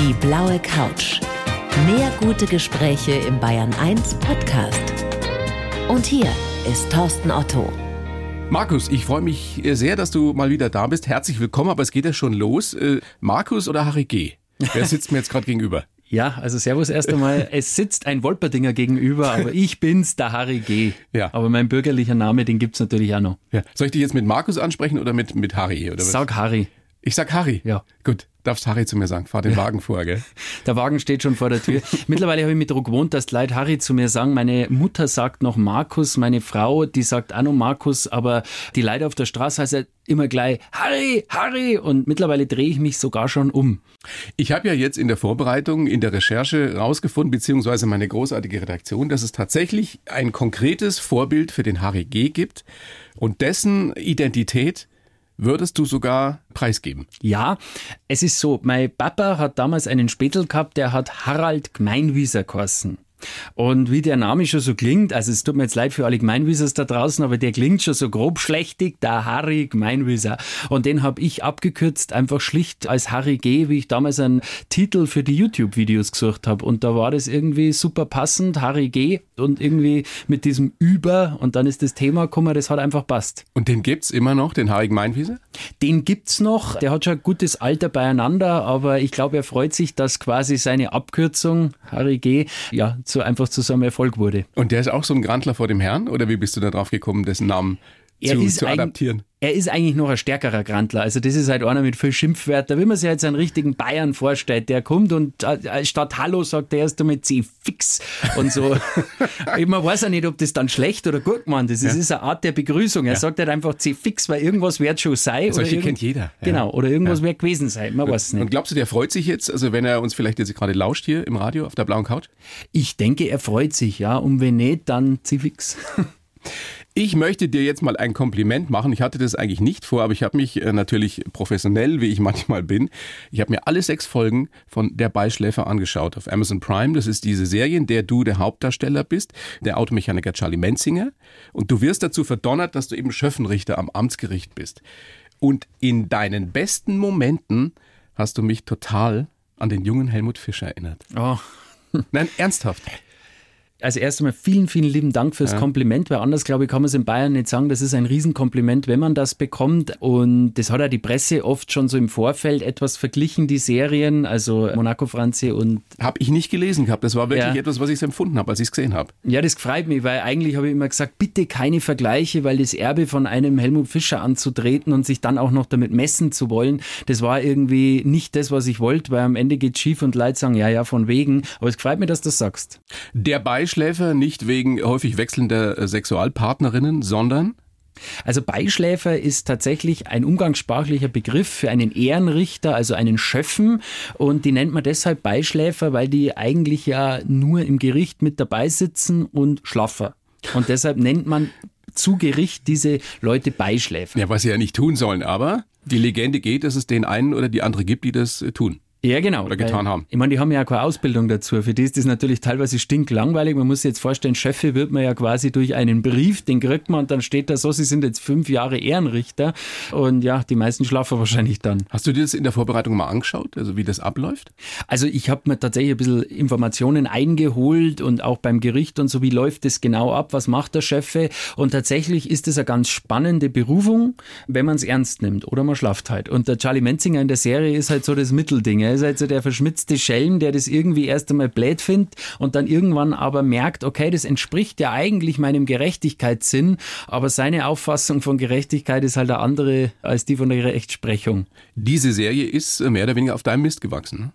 Die blaue Couch. Mehr gute Gespräche im Bayern 1 Podcast. Und hier ist Thorsten Otto. Markus, ich freue mich sehr, dass du mal wieder da bist. Herzlich willkommen, aber es geht ja schon los. Äh, Markus oder Harry G? Wer sitzt mir jetzt gerade gegenüber? Ja, also Servus erst einmal. Es sitzt ein Wolperdinger gegenüber, aber ich bin's, der Harry G. Ja. Aber mein bürgerlicher Name, den gibt's natürlich auch noch. Ja. Soll ich dich jetzt mit Markus ansprechen oder mit, mit Harry? Oder was? Sag Harry. Ich sag Harry. Ja. Gut, darfst Harry zu mir sagen. Fahr den Wagen vor, gell? Der Wagen steht schon vor der Tür. Mittlerweile habe ich mich daran gewohnt, dass Leute Harry zu mir sagen. Meine Mutter sagt noch Markus, meine Frau, die sagt auch noch Markus, aber die Leute auf der Straße heißen immer gleich Harry, Harry und mittlerweile drehe ich mich sogar schon um. Ich habe ja jetzt in der Vorbereitung, in der Recherche rausgefunden, beziehungsweise meine großartige Redaktion, dass es tatsächlich ein konkretes Vorbild für den Harry G gibt und dessen Identität würdest du sogar preisgeben. Ja, es ist so, mein Papa hat damals einen Spätel gehabt, der hat Harald Gmeinwieser geheißen. Und wie der Name schon so klingt, also es tut mir jetzt leid für alle Gemeinwiesers da draußen, aber der klingt schon so grob schlechtig, der Harry Gemeinwieser. Und den habe ich abgekürzt einfach schlicht als Harry G., wie ich damals einen Titel für die YouTube-Videos gesucht habe. Und da war das irgendwie super passend, Harry G. und irgendwie mit diesem Über und dann ist das Thema gekommen, das hat einfach passt. Und den gibt's immer noch, den Harry Gemeinwieser? Den gibt's noch, der hat schon ein gutes Alter beieinander, aber ich glaube, er freut sich, dass quasi seine Abkürzung, Harry G., ja, zu einfach zu so einem Erfolg wurde. Und der ist auch so ein Grantler vor dem Herrn? Oder wie bist du da drauf gekommen, dessen Namen Er zu, ist zu adaptieren? Er ist eigentlich noch ein stärkerer Grantler. Also das ist halt einer mit viel Schrimpfwörter. Wie man sich jetzt einen richtigen Bayern vorstellt, der kommt und äh, statt Hallo sagt er erst einmal C fix und so. man weiß ja nicht, ob das dann schlecht oder gut gemeint ist. Es ist eine Art der Begrüßung. Er sagt halt einfach C fix, weil irgendwas wird schon sein. Solche oder kennt jeder, ja. Genau. Oder irgendwas wird gewesen sein. Man weiß es Und nicht. glaubst du, der freut sich jetzt, also wenn er uns vielleicht jetzt gerade lauscht hier im Radio auf der blauen Couch? Ich denke, er freut sich, ja. Und wenn nicht, dann C fix. Ich möchte dir jetzt mal ein Kompliment machen. Ich hatte das eigentlich nicht vor, aber ich habe mich äh, natürlich professionell, wie ich manchmal bin, ich habe mir alle sechs Folgen von Der Beischläfer angeschaut auf Amazon Prime. Das ist diese Serie, in der du der Hauptdarsteller bist, der Automechaniker Charlie Menzinger. Und du wirst dazu verdonnert, dass du eben Schöffenrichter am Amtsgericht bist. Und in deinen besten Momenten hast du mich total an den jungen Helmut Fischer erinnert. Oh. Nein, ernsthaft. Also erst einmal vielen, vielen lieben Dank fürs Kompliment, weil anders, glaube ich, kann man es in Bayern nicht sagen. Das ist ein Riesenkompliment, wenn man das bekommt. Und das hat ja die Presse oft schon so im Vorfeld etwas verglichen, die Serien, also Monaco Franzi und Habe ich nicht gelesen gehabt. Das war wirklich Ja. etwas, was ich empfunden habe, als ich es gesehen habe. ja, das freut mich, weil eigentlich habe ich immer gesagt, bitte keine Vergleiche, weil das Erbe von einem Helmut Fischer anzutreten und sich dann auch noch damit messen zu wollen, das war irgendwie nicht das, was ich wollte, weil am Ende geht schief und Leute sagen, ja, ja, von wegen. Aber es freut mich, dass du das sagst. Der Beischläfer nicht wegen häufig wechselnder äh, Sexualpartnerinnen, sondern Also Beischläfer ist tatsächlich ein umgangssprachlicher Begriff für einen Ehrenrichter, also einen Schöffen. Und die nennt man deshalb Beischläfer, weil die eigentlich ja nur im Gericht mit dabei sitzen und schlaffer. Und deshalb nennt man zu Gericht diese Leute Beischläfer. ja, was sie ja nicht tun sollen, aber die Legende geht, dass es den einen oder die andere gibt, die das äh, tun. Ja, genau. Oder getan haben. Ich meine, die haben ja auch keine Ausbildung dazu. Für die ist das natürlich teilweise stinklangweilig. Man muss sich jetzt vorstellen, Schöffe wird man ja quasi durch einen Brief, den kriegt man und dann steht da so, sie sind jetzt fünf Jahre Ehrenrichter. Und ja, die meisten schlafen wahrscheinlich dann. Hast du dir das in der Vorbereitung mal angeschaut, also wie das abläuft? Also ich habe mir tatsächlich ein bisschen Informationen eingeholt und auch beim Gericht und so, wie läuft das genau ab, was macht der Chefe und tatsächlich ist es eine ganz spannende Berufung, wenn man es ernst nimmt oder man schlaft halt. Und der Charlie Menzinger in der Serie ist halt so das Mittelding. Er ist halt so der verschmitzte Schelm, der das irgendwie erst einmal blöd findet und dann irgendwann aber merkt, okay, das entspricht ja eigentlich meinem Gerechtigkeitssinn, aber seine Auffassung von Gerechtigkeit ist halt eine andere als die von der Rechtsprechung. Diese Serie ist mehr oder weniger auf deinem Mist gewachsen.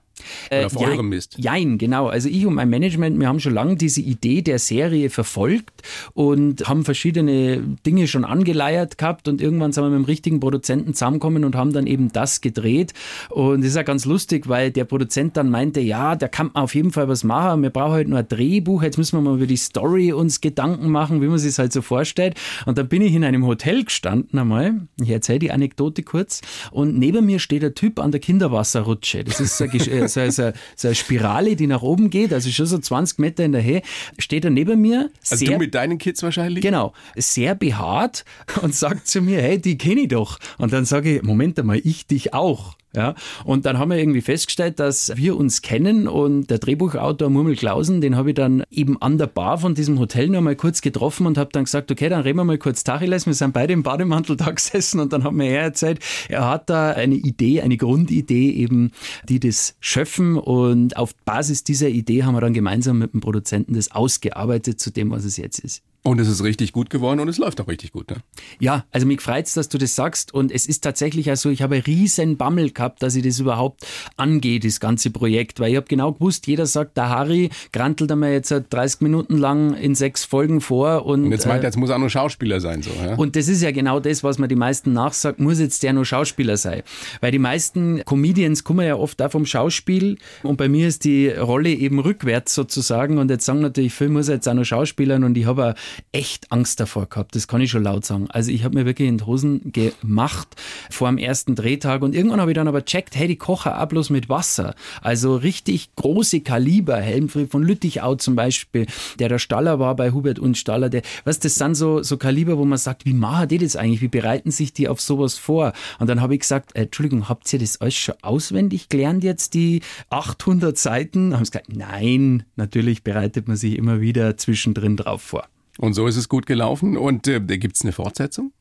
Ne? Oder auf Äh, jein- eurem Mist. Jein, genau. Also ich und mein Management, wir haben schon lange diese Idee der Serie verfolgt und haben verschiedene Dinge schon angeleiert gehabt und irgendwann sind wir mit dem richtigen Produzenten zusammengekommen und haben dann eben das gedreht. Und das ist ja ganz lustig, weil der Produzent dann meinte, ja, da kann man auf jeden Fall was machen. Wir brauchen halt nur ein Drehbuch. Jetzt müssen wir mal über die Story uns Gedanken machen, wie man sich halt so vorstellt. Und dann bin ich in einem Hotel gestanden einmal. Ich erzähle die Anekdote kurz. Und neben mir steht ein Typ an der Kinderwasserrutsche. Das ist so eine, so, so, so eine Spirale, die nach oben geht, also schon so 20 Meter in der Höhe. Steht er neben mir. Also sehr, du mit deinen Kids wahrscheinlich? Genau, sehr behaart und sagt zu mir, hey, die kenne ich doch. Und dann sage ich, Moment einmal, ich dich auch. Ja? Und dann haben wir irgendwie festgestellt, dass wir uns kennen und der Drehbuchautor Murmel Klausen, den habe ich dann eben an der Bar von diesem Hotel noch mal kurz getroffen und habe dann gesagt, okay, dann reden wir mal kurz Tacheles. Wir sind beide im Bademantel da gesessen und dann hat mir er erzählt, er hat da eine Idee, eine Grundidee eben, die das Schöpfen und auf Basis dieser Idee haben wir dann gemeinsam mit dem Produzenten das ausgearbeitet zu dem, was es jetzt ist. Und es ist richtig gut geworden und es läuft auch richtig gut. Ne? Ja, also mich freut es, dass du das sagst. Und es ist tatsächlich auch so, ich habe einen riesen Bammel gehabt, dass ich das überhaupt angehe, das ganze Projekt. Weil ich habe genau gewusst, jeder sagt, der Harry grantelt einmal jetzt 30 Minuten lang in sechs Folgen vor. Und, und jetzt meint er, jetzt muss er auch nur Schauspieler sein. So, ja? Und das ist ja genau das, was man die meisten nachsagt, muss jetzt der nur Schauspieler sein. Weil die meisten Comedians kommen ja oft auch vom Schauspiel. Und bei mir ist die Rolle eben rückwärts sozusagen. Und jetzt sagen natürlich, Film muss jetzt auch nur Schauspielern. Und ich habe echt Angst davor gehabt, das kann ich schon laut sagen. Also ich habe mir wirklich in die Hosen gemacht vor dem ersten Drehtag und irgendwann habe ich dann aber checkt, hey, die kochen auch bloß mit Wasser. Also richtig große Kaliber, Helmfried von Lüttichau zum Beispiel, der der Staller war bei Hubert und Staller, der, was, das sind so, so Kaliber, wo man sagt, wie machen die das eigentlich? Wie bereiten sich die auf sowas vor? Und dann habe ich gesagt, äh, Entschuldigung, habt ihr das alles schon auswendig gelernt jetzt, die 800 Seiten? Haben sie gesagt, nein, natürlich bereitet man sich immer wieder zwischendrin drauf vor. Und so ist es gut gelaufen. Und äh, gibt es eine Fortsetzung?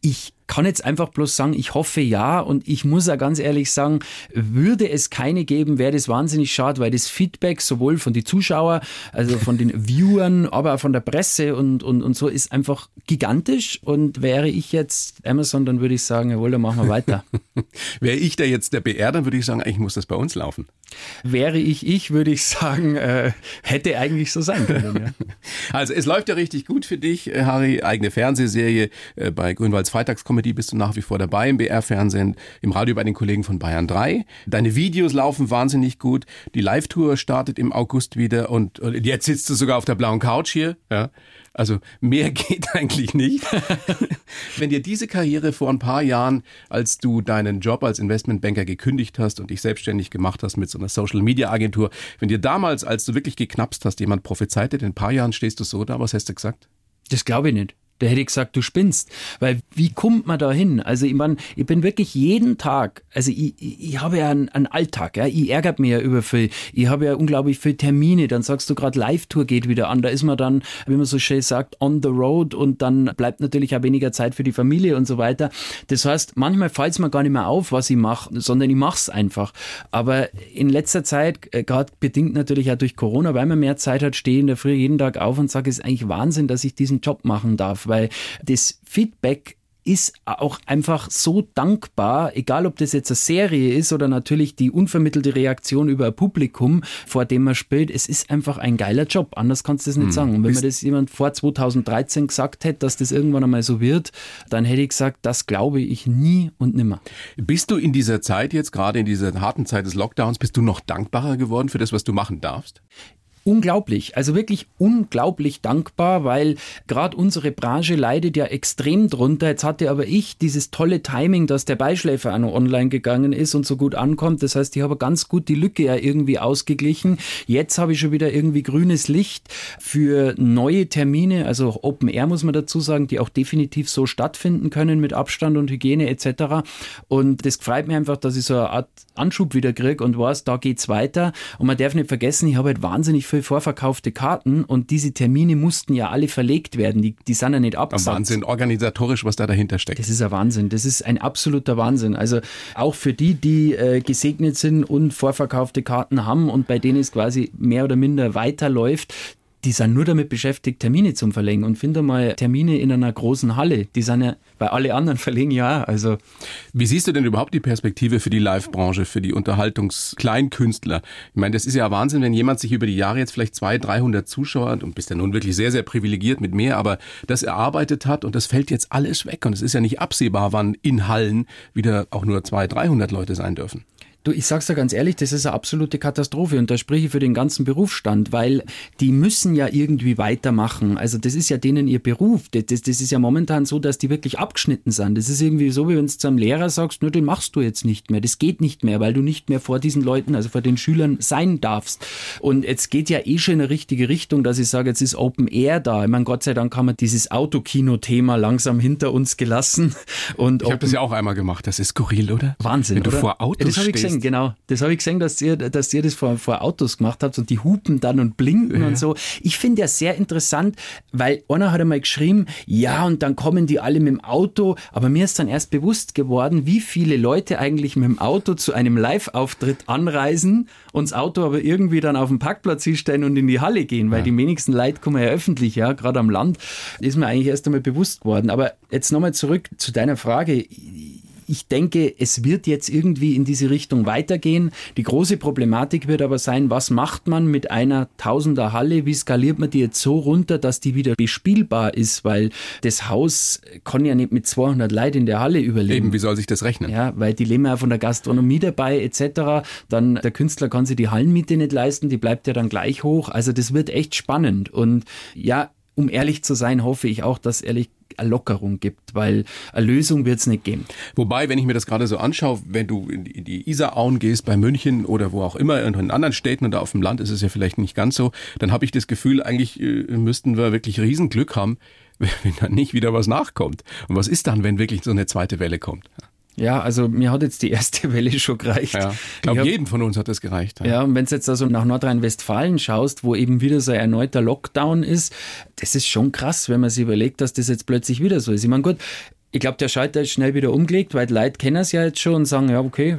Ich kann jetzt einfach bloß sagen, ich hoffe ja. Und ich muss ja ganz ehrlich sagen, würde es keine geben, wäre das wahnsinnig schade, weil das Feedback sowohl von den Zuschauern, also von den Viewern, aber auch von der Presse und, und, und so ist einfach gigantisch. Und wäre ich jetzt Amazon, dann würde ich sagen, jawohl, dann machen wir weiter. wäre ich da jetzt der BR, dann würde ich sagen, eigentlich muss das bei uns laufen. Wäre ich ich, würde ich sagen, äh, hätte eigentlich so sein können. Ja. Also es läuft ja richtig gut für dich, äh, Harry. Eigene Fernsehserie äh, bei Grünwalds Freitagskomödie bist du nach wie vor dabei im BR-Fernsehen, im Radio bei den Kollegen von Bayern 3. Deine Videos laufen wahnsinnig gut. Die Live-Tour startet im August wieder und, jetzt sitzt du sogar auf der blauen Couch hier. Ja. Also mehr geht eigentlich nicht. Wenn dir diese Karriere vor ein paar Jahren, als du deinen Job als Investmentbanker gekündigt hast und dich selbstständig gemacht hast mit so einer Social Media Agentur, wenn dir damals, als du wirklich geknapst hast, jemand prophezeit hat, in ein paar Jahren stehst du so da, was hast du gesagt? Das glaube ich nicht. Da hätte ich gesagt, du spinnst. Weil wie kommt man da hin? Also ich meine, ich bin wirklich jeden Tag, also ich, ich, habe ja einen, einen Alltag, ja. ich ärgere mich ja über viel. Ich habe ja unglaublich viele Termine. Dann sagst du gerade, Live-Tour geht wieder an. Da ist man dann, wie man so schön sagt, on the road und dann bleibt natürlich auch weniger Zeit für die Familie und so weiter. Das heißt, manchmal fällt es mir gar nicht mehr auf, was ich mache, sondern ich mache es einfach. Aber in letzter Zeit, äh, gerade bedingt natürlich auch durch Corona, weil man mehr Zeit hat, stehe in der Früh jeden Tag auf und sage, es ist eigentlich Wahnsinn, dass ich diesen Job machen darf weil das Feedback ist auch einfach so dankbar, egal ob das jetzt eine Serie ist oder natürlich die unvermittelte Reaktion über ein Publikum, vor dem man spielt. Es ist einfach ein geiler Job. Anders kannst du es nicht hm. sagen. Und wenn mir das jemand vor 2013 gesagt hätte, dass das irgendwann einmal so wird, dann hätte ich gesagt, das glaube ich nie und nimmer. Bist du in dieser Zeit jetzt, gerade in dieser harten Zeit des Lockdowns, bist du noch dankbarer geworden für das, was du machen darfst? Unglaublich, also wirklich unglaublich dankbar, weil gerade unsere Branche leidet ja extrem drunter. Jetzt hatte aber ich dieses tolle Timing, dass der Beischläfer auch noch online gegangen ist und so gut ankommt. Das heißt, ich habe ganz gut die Lücke ja irgendwie ausgeglichen. Jetzt habe ich schon wieder irgendwie grünes Licht für neue Termine, also Open Air muss man dazu sagen, die auch definitiv so stattfinden können mit Abstand und Hygiene etc. Und das freut mich einfach, dass ich so eine Art Anschub wieder kriege und weiß, da geht's weiter. Und man darf nicht vergessen, ich habe halt wahnsinnig viel vorverkaufte Karten und diese Termine mussten ja alle verlegt werden. Die, die sind ja nicht abgesagt. Wahnsinn, organisatorisch, was da dahinter steckt. Das ist ein Wahnsinn. Das ist ein absoluter Wahnsinn. Also auch für die, die äh, gesegnet sind und vorverkaufte Karten haben und bei denen es quasi mehr oder minder weiterläuft, die sind nur damit beschäftigt, Termine zu verlegen. Und finde mal Termine in einer großen Halle. Die sind ja bei alle anderen verlegen ja. Also. Wie siehst du denn überhaupt die Perspektive für die Live-Branche, für die Unterhaltungskleinkünstler? Ich meine, das ist ja Wahnsinn, wenn jemand sich über die Jahre jetzt vielleicht 200, 300 Zuschauer und bist ja nun wirklich sehr, sehr privilegiert mit mehr, aber das erarbeitet hat und das fällt jetzt alles weg. Und es ist ja nicht absehbar, wann in Hallen wieder auch nur 200, 300 Leute sein dürfen. Du, ich sag's dir ganz ehrlich, das ist eine absolute Katastrophe und da spreche ich für den ganzen Berufsstand, weil die müssen ja irgendwie weitermachen. Also das ist ja denen ihr Beruf. Das, das, das ist ja momentan so, dass die wirklich abgeschnitten sind. Das ist irgendwie so, wie wenn du zu einem Lehrer sagst, nur den machst du jetzt nicht mehr. Das geht nicht mehr, weil du nicht mehr vor diesen Leuten, also vor den Schülern sein darfst. Und jetzt geht ja eh schon in eine richtige Richtung, dass ich sage, jetzt ist Open Air da. Ich meine, Gott sei Dank haben wir dieses Autokino-Thema langsam hinter uns gelassen. Und ich habe das ja auch einmal gemacht. Das ist skurril, oder? Wahnsinn, Wenn du oder? vor Autos ich gesehen, genau. Das habe ich gesehen, dass ihr, dass ihr das vor, vor Autos gemacht habt und die hupen dann und blinken ja. und so. Ich finde ja sehr interessant, weil einer hat einmal geschrieben, ja, und dann kommen die alle mit dem Auto, aber mir ist dann erst bewusst geworden, wie viele Leute eigentlich mit dem Auto zu einem Live-Auftritt anreisen und das Auto aber irgendwie dann auf dem Parkplatz hinstellen und in die Halle gehen, weil ja. die wenigsten Leute kommen ja öffentlich, ja, gerade am Land, ist mir eigentlich erst einmal bewusst geworden. Aber jetzt nochmal zurück zu deiner Frage ich denke, es wird jetzt irgendwie in diese Richtung weitergehen. Die große Problematik wird aber sein, was macht man mit einer Tausender Halle? Wie skaliert man die jetzt so runter, dass die wieder bespielbar ist? Weil das Haus kann ja nicht mit 200 Leuten in der Halle überleben. Eben, wie soll sich das rechnen? Ja, weil die leben ja von der Gastronomie dabei etc. Dann der Künstler kann sich die Hallenmiete nicht leisten, die bleibt ja dann gleich hoch. Also das wird echt spannend. Und ja, um ehrlich zu sein, hoffe ich auch, dass ehrlich Lockerung gibt, weil eine Lösung wird es nicht geben. Wobei, wenn ich mir das gerade so anschaue, wenn du in die, in die Isarauen gehst, bei München oder wo auch immer, in anderen Städten und auf dem Land ist es ja vielleicht nicht ganz so, dann habe ich das Gefühl, eigentlich äh, müssten wir wirklich Riesenglück haben, wenn dann nicht wieder was nachkommt. Und was ist dann, wenn wirklich so eine zweite Welle kommt? Ja, also mir hat jetzt die erste Welle schon gereicht. Ja, ich glaube, jedem von uns hat das gereicht. Ja, ja und wenn du jetzt also nach Nordrhein-Westfalen schaust, wo eben wieder so ein erneuter Lockdown ist, das ist schon krass, wenn man sich überlegt, dass das jetzt plötzlich wieder so ist. Ich meine, gut, ich glaube, der Schalter ist schnell wieder umgelegt, weil die Leute kennen es ja jetzt schon und sagen, ja, okay,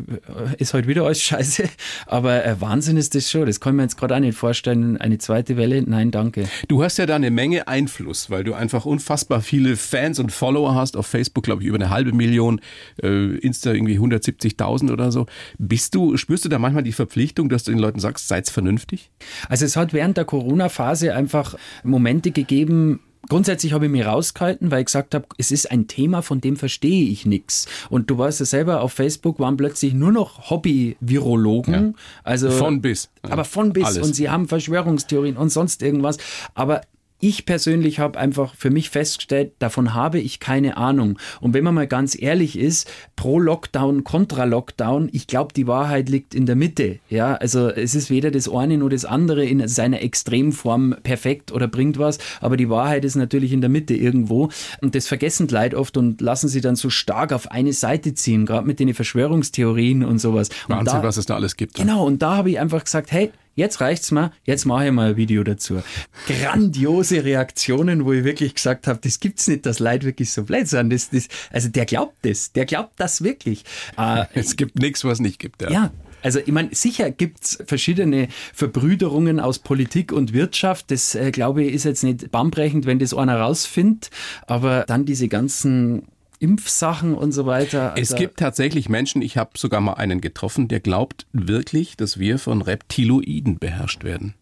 ist halt wieder alles scheiße. Aber äh, Wahnsinn ist das schon. Das kann man jetzt gerade auch nicht vorstellen. Eine zweite Welle, nein, danke. Du hast ja da eine Menge Einfluss, weil du einfach unfassbar viele Fans und Follower hast. Auf Facebook, glaube ich, über eine halbe Million, äh, Insta irgendwie 170.000 oder so. Bist du, spürst du da manchmal die Verpflichtung, dass du den Leuten sagst, seid vernünftig? Also es hat während der Corona-Phase einfach Momente gegeben, Grundsätzlich habe ich mich rausgehalten, weil ich gesagt habe, es ist ein Thema, von dem verstehe ich nichts. Und du weißt ja selber, auf Facebook waren plötzlich nur noch Hobby-Virologen. Ja. Also, von bis. Aber von bis. Alles. Und sie haben Verschwörungstheorien und sonst irgendwas. Aber ich persönlich habe einfach für mich festgestellt, davon habe ich keine Ahnung. Und wenn man mal ganz ehrlich ist, pro Lockdown, kontra Lockdown, ich glaube, die Wahrheit liegt in der Mitte. Ja, also es ist weder das eine noch das andere in seiner Extremform perfekt oder bringt was, aber die Wahrheit ist natürlich in der Mitte irgendwo. Und das vergessen Leute oft und lassen sie dann so stark auf eine Seite ziehen, gerade mit den Verschwörungstheorien und sowas. Wahnsinn, da, was es da alles gibt. Genau, und da habe ich einfach gesagt, hey, jetzt reicht's mal, jetzt mache ich mal ein Video dazu. Grandiose Reaktionen, wo ich wirklich gesagt habe, das gibt's nicht, dass Leute wirklich so blöd sind. Das, das, also der glaubt das, der glaubt das wirklich. Äh, es gibt nichts, was nicht gibt. Ja. ja. Also ich meine, sicher gibt's verschiedene Verbrüderungen aus Politik und Wirtschaft. Das, äh, glaube ich, ist jetzt nicht bahnbrechend, wenn das einer rausfindet. Aber dann diese ganzen Impfsachen und so weiter. Also es gibt tatsächlich Menschen, ich habe sogar mal einen getroffen, der glaubt wirklich, dass wir von Reptiloiden beherrscht werden.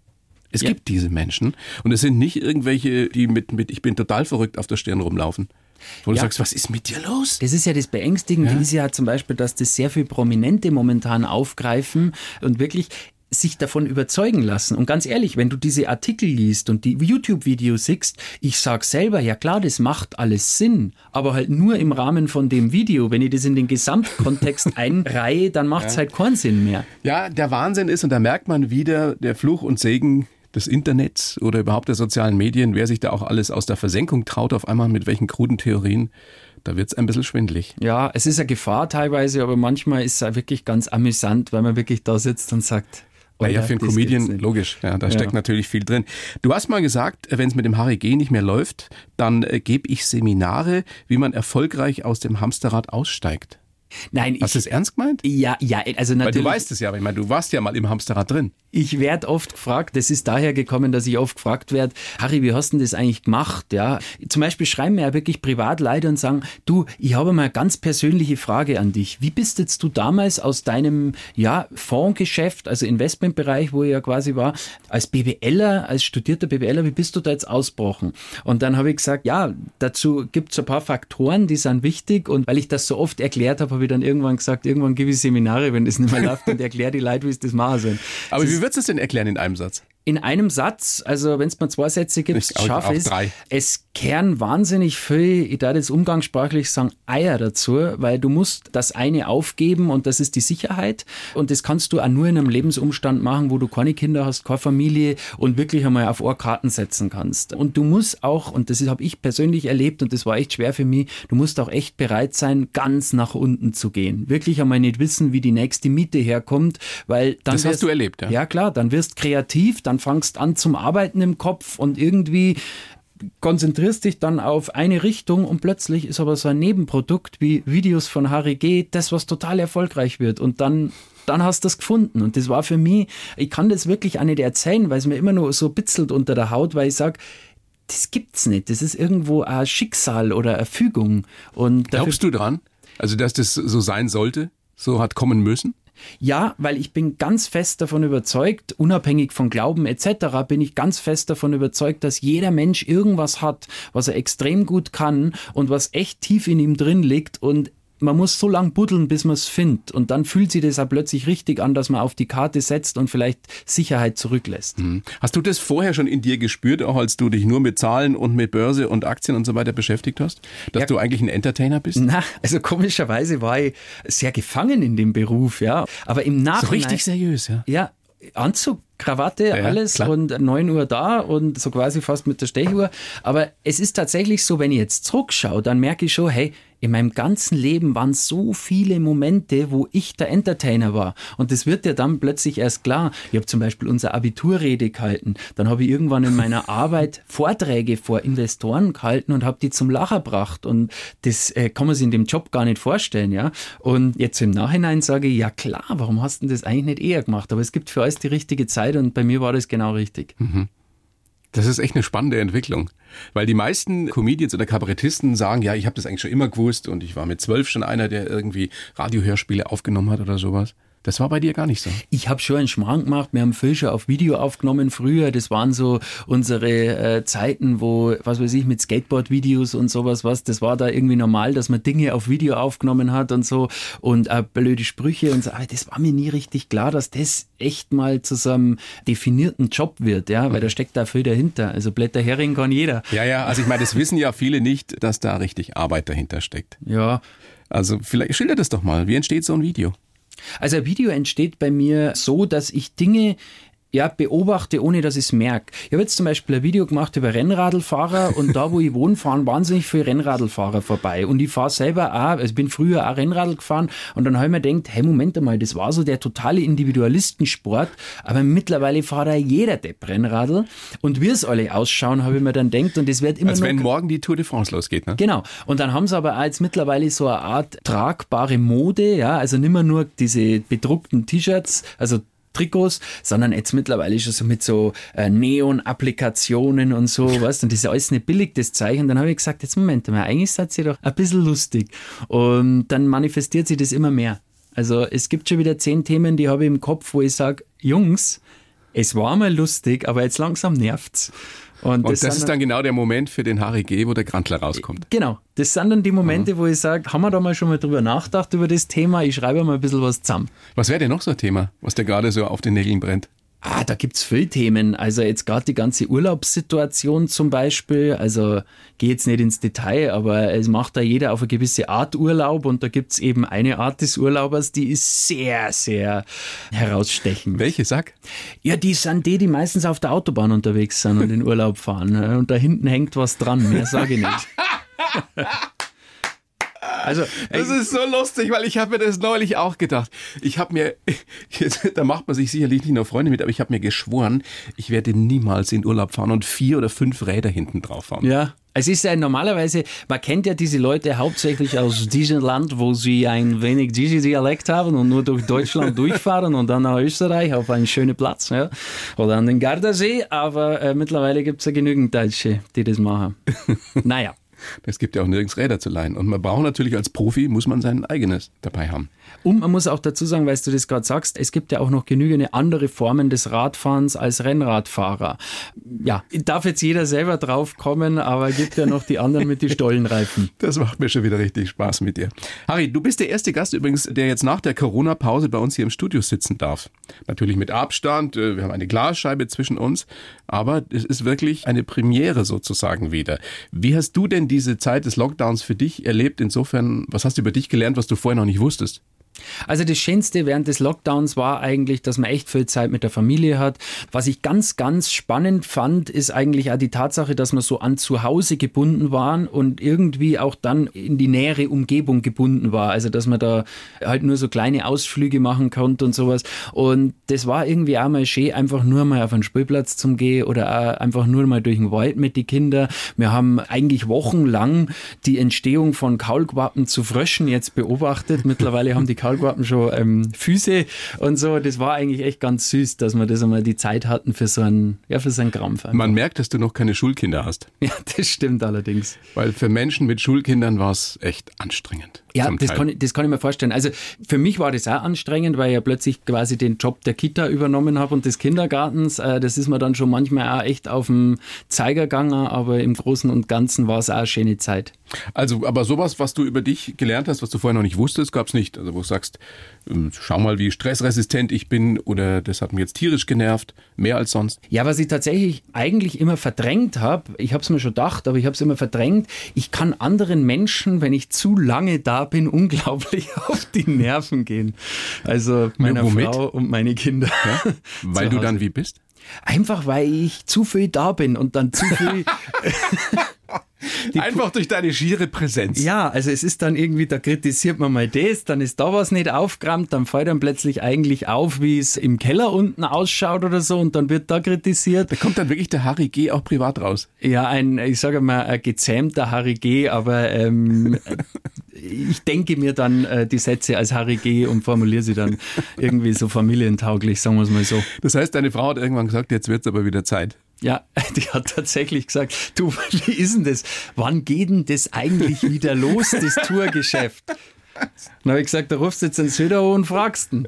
Es ja. gibt diese Menschen und es sind nicht irgendwelche, die mit, mit ich bin total verrückt auf der Stirn rumlaufen. Wo du ja. sagst, was ist mit dir los? Das ist ja das Beängstigende, ja. ist ja zum Beispiel, dass das sehr viele Prominente momentan aufgreifen und wirklich sich davon überzeugen lassen. Und ganz ehrlich, wenn du diese Artikel liest und die YouTube-Videos siehst, ich sag selber, ja klar, das macht alles Sinn, aber halt nur im Rahmen von dem Video. Wenn ich das in den Gesamtkontext einreihe, dann macht es ja. halt keinen Sinn mehr. Ja, der Wahnsinn ist, und da merkt man wieder der Fluch und Segen des Internets oder überhaupt der sozialen Medien, wer sich da auch alles aus der Versenkung traut, auf einmal mit welchen kruden Theorien da wird es ein bisschen schwindlig. Ja, es ist eine Gefahr teilweise, aber manchmal ist es wirklich ganz amüsant, weil man wirklich da sitzt und sagt, naja, für einen Comedian, logisch, ja, da steckt ja. natürlich viel drin. Du hast mal gesagt, wenn es mit dem Harry G nicht mehr läuft, dann äh, gebe ich Seminare, wie man erfolgreich aus dem Hamsterrad aussteigt. Nein, Hast du es ernst gemeint? Ja, ja, also natürlich. Weil du weißt es ja, aber ich meine, du warst ja mal im Hamsterrad drin. Ich werde oft gefragt, das ist daher gekommen, dass ich oft gefragt werde, Harry, wie hast du denn das eigentlich gemacht? Ja, zum Beispiel schreiben mir ja wirklich privat Leute und sagen, du, ich habe mal eine ganz persönliche Frage an dich. Wie bist jetzt du damals aus deinem, ja, Fondsgeschäft, also Investmentbereich, wo ich ja quasi war, als BWLer, als studierter BWLer, wie bist du da jetzt ausbrochen? Und dann habe ich gesagt, ja, dazu gibt es ein paar Faktoren, die sind wichtig und weil ich das so oft erklärt habe, habe ich dann irgendwann gesagt, irgendwann gebe ich Seminare, wenn das nicht mehr läuft und erkläre die Leute, wie es das machen sollen. Aber wie würdest du es denn erklären in einem Satz? In einem Satz, also wenn es mal zwei Sätze gibt, schaffe ich es. Es kehren wahnsinnig viel, ich darf jetzt umgangssprachlich sagen, Eier dazu, weil du musst das eine aufgeben und das ist die Sicherheit. Und das kannst du auch nur in einem Lebensumstand machen, wo du keine Kinder hast, keine Familie und wirklich einmal auf Ohrkarten setzen kannst. Und du musst auch, und das habe ich persönlich erlebt und das war echt schwer für mich, du musst auch echt bereit sein, ganz nach unten zu gehen. Wirklich einmal nicht wissen, wie die nächste Miete herkommt, weil dann. Das hast du erlebt, ja? Ja, klar, dann wirst kreativ, dann fangst an zum Arbeiten im Kopf und irgendwie konzentrierst dich dann auf eine Richtung und plötzlich ist aber so ein Nebenprodukt wie Videos von Harry G. das, was total erfolgreich wird und dann dann hast du es gefunden. Und das war für mich, ich kann das wirklich auch nicht erzählen, weil es mir immer nur so bitzelt unter der Haut, weil ich sage, das gibt's nicht. Das ist irgendwo ein Schicksal oder eine Fügung. Und Glaubst du dran? Also, dass das so sein sollte? So hat kommen müssen? Ja, weil ich bin ganz fest davon überzeugt, unabhängig von Glauben etc., bin ich ganz fest davon überzeugt, dass jeder Mensch irgendwas hat, was er extrem gut kann und was echt tief in ihm drin liegt und man muss so lang buddeln, bis man es findet. Und dann fühlt sich das auch plötzlich richtig an, dass man auf die Karte setzt und vielleicht Sicherheit zurücklässt. Mhm. Hast du das vorher schon in dir gespürt, auch als du dich nur mit Zahlen und mit Börse und Aktien und so weiter beschäftigt hast? Dass ja, du eigentlich ein Entertainer bist? Na, also komischerweise war ich sehr gefangen in dem Beruf, ja. Aber im Nachhinein. So richtig seriös, ja. Ja, Anzug, Krawatte, ja, alles klar. und 9 Uhr da und so quasi fast mit der Stechuhr. Aber es ist tatsächlich so, wenn ich jetzt zurückschaue, dann merke ich schon, hey, in meinem ganzen Leben waren so viele Momente, wo ich der Entertainer war. Und das wird ja dann plötzlich erst klar. Ich habe zum Beispiel unsere Abiturrede gehalten. Dann habe ich irgendwann in meiner Arbeit Vorträge vor Investoren gehalten und habe die zum Lacher gebracht. Und das äh, kann man sich in dem Job gar nicht vorstellen. ja. Und jetzt im Nachhinein sage ich, ja klar, warum hast du das eigentlich nicht eher gemacht? Aber es gibt für alles die richtige Zeit und bei mir war das genau richtig. Mhm. Das ist echt eine spannende Entwicklung. Weil die meisten Comedians oder Kabarettisten sagen, ja, ich habe das eigentlich schon immer gewusst und ich war mit zwölf schon einer, der irgendwie Radiohörspiele aufgenommen hat oder sowas. Das war bei dir gar nicht so. Ich habe schon einen Schmarrn gemacht. Wir haben Fischer auf Video aufgenommen früher. Das waren so unsere äh, Zeiten, wo, was weiß ich, mit Skateboard-Videos und sowas was. Das war da irgendwie normal, dass man Dinge auf Video aufgenommen hat und so und äh, blöde Sprüche und so. Aber das war mir nie richtig klar, dass das echt mal zu so einem definierten Job wird, ja, weil da steckt da viel dahinter. Also Blätter Hering kann jeder. Ja, ja. Also ich meine, das wissen ja viele nicht, dass da richtig Arbeit dahinter steckt. Ja. Also vielleicht schildert es doch mal. Wie entsteht so ein Video? Also ein Video entsteht bei mir so, dass ich Dinge ja, beobachte, ohne dass ich es merke. Ich habe jetzt zum Beispiel ein Video gemacht über Rennradlfahrer und da, wo ich wohne, fahren wahnsinnig viele Rennradlfahrer vorbei. Und ich fahre selber auch, also ich bin früher auch Rennradl gefahren und dann habe ich mir gedacht, hey, Moment einmal, das war so der totale Individualistensport, aber mittlerweile fahrt ja jeder Depp Rennradl und wie es alle ausschauen, habe ich mir dann gedacht und das wird immer Als wenn morgen die Tour de France losgeht, ne? Genau. Und dann haben sie aber auch jetzt mittlerweile so eine Art tragbare Mode, ja, also nicht mehr nur diese bedruckten T-Shirts, also Trikots, sondern jetzt mittlerweile schon so mit so äh, Neon-Applikationen und so, weißt Und das ist alles nicht billig, das Zeichen. Dann habe ich gesagt, jetzt Moment mal, eigentlich seid ihr doch ein bisschen lustig. Und dann manifestiert sich das immer mehr. Also es gibt schon wieder zehn Themen, die habe ich im Kopf, wo ich sage, Jungs, es war mal lustig, aber jetzt langsam nervt's. Und, und das, das ist dann genau der Moment für den Harry G., wo der Grantler rauskommt. Genau. Das sind dann die Momente, mhm. wo ich sage, haben wir da mal schon mal drüber nachgedacht über das Thema? Ich schreibe mal ein bisschen was zusammen. Was wäre denn noch so ein Thema, was dir gerade so auf den Nägeln brennt? Ah, da gibt's viele Themen. Also jetzt gerade die ganze Urlaubssituation zum Beispiel. Also gehe jetzt nicht ins Detail, aber es macht da jeder auf eine gewisse Art Urlaub und da gibt's eben eine Art des Urlaubers, die ist sehr, sehr herausstechend. Welche, sag? Ja, die sind die, die meistens auf der Autobahn unterwegs sind und in Urlaub fahren. Und da hinten hängt was dran, mehr sage ich nicht. Also, das ist so lustig, weil ich habe mir das neulich auch gedacht. Ich habe mir, da macht man sich sicherlich nicht nur Freunde mit, aber ich habe mir geschworen, ich werde niemals in Urlaub fahren und vier oder fünf Räder hinten drauf fahren. Ja. Es ist ja normalerweise, man kennt ja diese Leute hauptsächlich aus diesem Land, wo sie ein wenig diese Dialekt haben und nur durch Deutschland durchfahren und dann nach Österreich auf einen schönen Platz ja, oder an den Gardasee. Aber äh, mittlerweile gibt es ja genügend Deutsche, die das machen. naja. Es gibt ja auch nirgends Räder zu leihen. Und man braucht natürlich als Profi, muss man sein eigenes dabei haben. Und man muss auch dazu sagen, weil du das gerade sagst, es gibt ja auch noch genügend andere Formen des Radfahrens als Rennradfahrer. Ja, darf jetzt jeder selber drauf kommen, aber es gibt ja noch die anderen mit den Stollenreifen. Das macht mir schon wieder richtig Spaß mit dir. Harry, du bist der erste Gast übrigens, der jetzt nach der Corona-Pause bei uns hier im Studio sitzen darf. Natürlich mit Abstand, äh, wir haben eine Glasscheibe zwischen uns, aber es ist wirklich eine Premiere sozusagen wieder. Wie hast du denn diese Zeit des Lockdowns für dich erlebt? Insofern, was hast du über dich gelernt, was du vorher noch nicht wusstest? Also das Schönste während des Lockdowns war eigentlich, dass man echt viel Zeit mit der Familie hat. Was ich ganz, ganz spannend fand, ist eigentlich auch die Tatsache, dass wir so an zu Hause gebunden waren und irgendwie auch dann in die nähere Umgebung gebunden war. Also dass man da halt nur so kleine Ausflüge machen konnte und sowas. Und das war irgendwie auch mal schön, einfach nur mal auf einen Spielplatz zum gehen oder einfach nur mal durch den Wald mit den Kindern. Wir haben eigentlich wochenlang die Entstehung von Kaulquappen zu Fröschen jetzt beobachtet. Mittlerweile haben die Kaul Kaulquappen schon ähm, Füße und so. Das war eigentlich echt ganz süß, dass wir das einmal die Zeit hatten für so einen, ja, für so einen Krampf. Einfach. Man merkt, dass du noch keine Schulkinder hast. Ja, das stimmt allerdings. Weil für Menschen mit Schulkindern war es echt anstrengend. Ja, das kann, das kann ich mir vorstellen. Also für mich war das auch anstrengend, weil ich ja plötzlich quasi den Job der Kita übernommen habe und des Kindergartens. Äh, das ist mir dann schon manchmal auch echt auf dem Zeiger gegangen, aber im Großen und Ganzen war es auch eine schöne Zeit. Also, aber sowas, was du über dich gelernt hast, was du vorher noch nicht wusstest, gab es nicht. Also, wo du sagst, ähm, schau mal, wie stressresistent ich bin oder das hat mich jetzt tierisch genervt, mehr als sonst. Ja, was ich tatsächlich eigentlich immer verdrängt habe, ich habe es mir schon gedacht, aber ich habe es immer verdrängt, ich kann anderen Menschen, wenn ich zu lange da bin, unglaublich auf die Nerven gehen. Also meiner ja, Frau und meine Kinder. Ja? Weil du dann wie bist? Einfach weil ich zu viel da bin und dann zu viel. Einfach durch deine schiere Präsenz. Ja, also es ist dann irgendwie, da kritisiert man mal das, dann ist da was nicht aufgerammt, dann fällt dann plötzlich eigentlich auf, wie es im Keller unten ausschaut oder so und dann wird da kritisiert. Da kommt dann wirklich der Harry G. auch privat raus. Ja, ein, ich sage mal, ein gezähmter Harry G., aber ähm, ich denke mir dann äh, die Sätze als Harry G. und formuliere sie dann irgendwie so familientauglich, sagen wir es mal so. Das heißt, deine Frau hat irgendwann gesagt, jetzt wird es aber wieder Zeit. Ja, die hat tatsächlich gesagt, du, wie ist denn das? Wann geht denn das eigentlich wieder los, das Tourgeschäft? Dann habe ich gesagt, da rufst du jetzt den Söder und fragst ihn.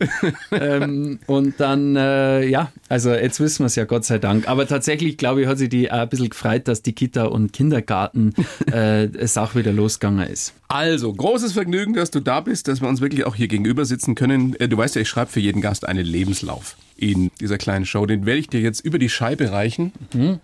ähm, und dann, äh, ja, also jetzt wissen wir es ja, Gott sei Dank. Aber tatsächlich, glaube ich, hat sich die auch ein bisschen gefreut, dass die Kita- und Kindergarten äh, wieder losgegangen ist. Also, großes Vergnügen, dass du da bist, dass wir uns wirklich auch hier gegenüber sitzen können. Äh, du weißt ja, ich schreibe für jeden Gast einen Lebenslauf in dieser kleinen Show. Den werde ich dir jetzt über die Scheibe reichen. Mhm.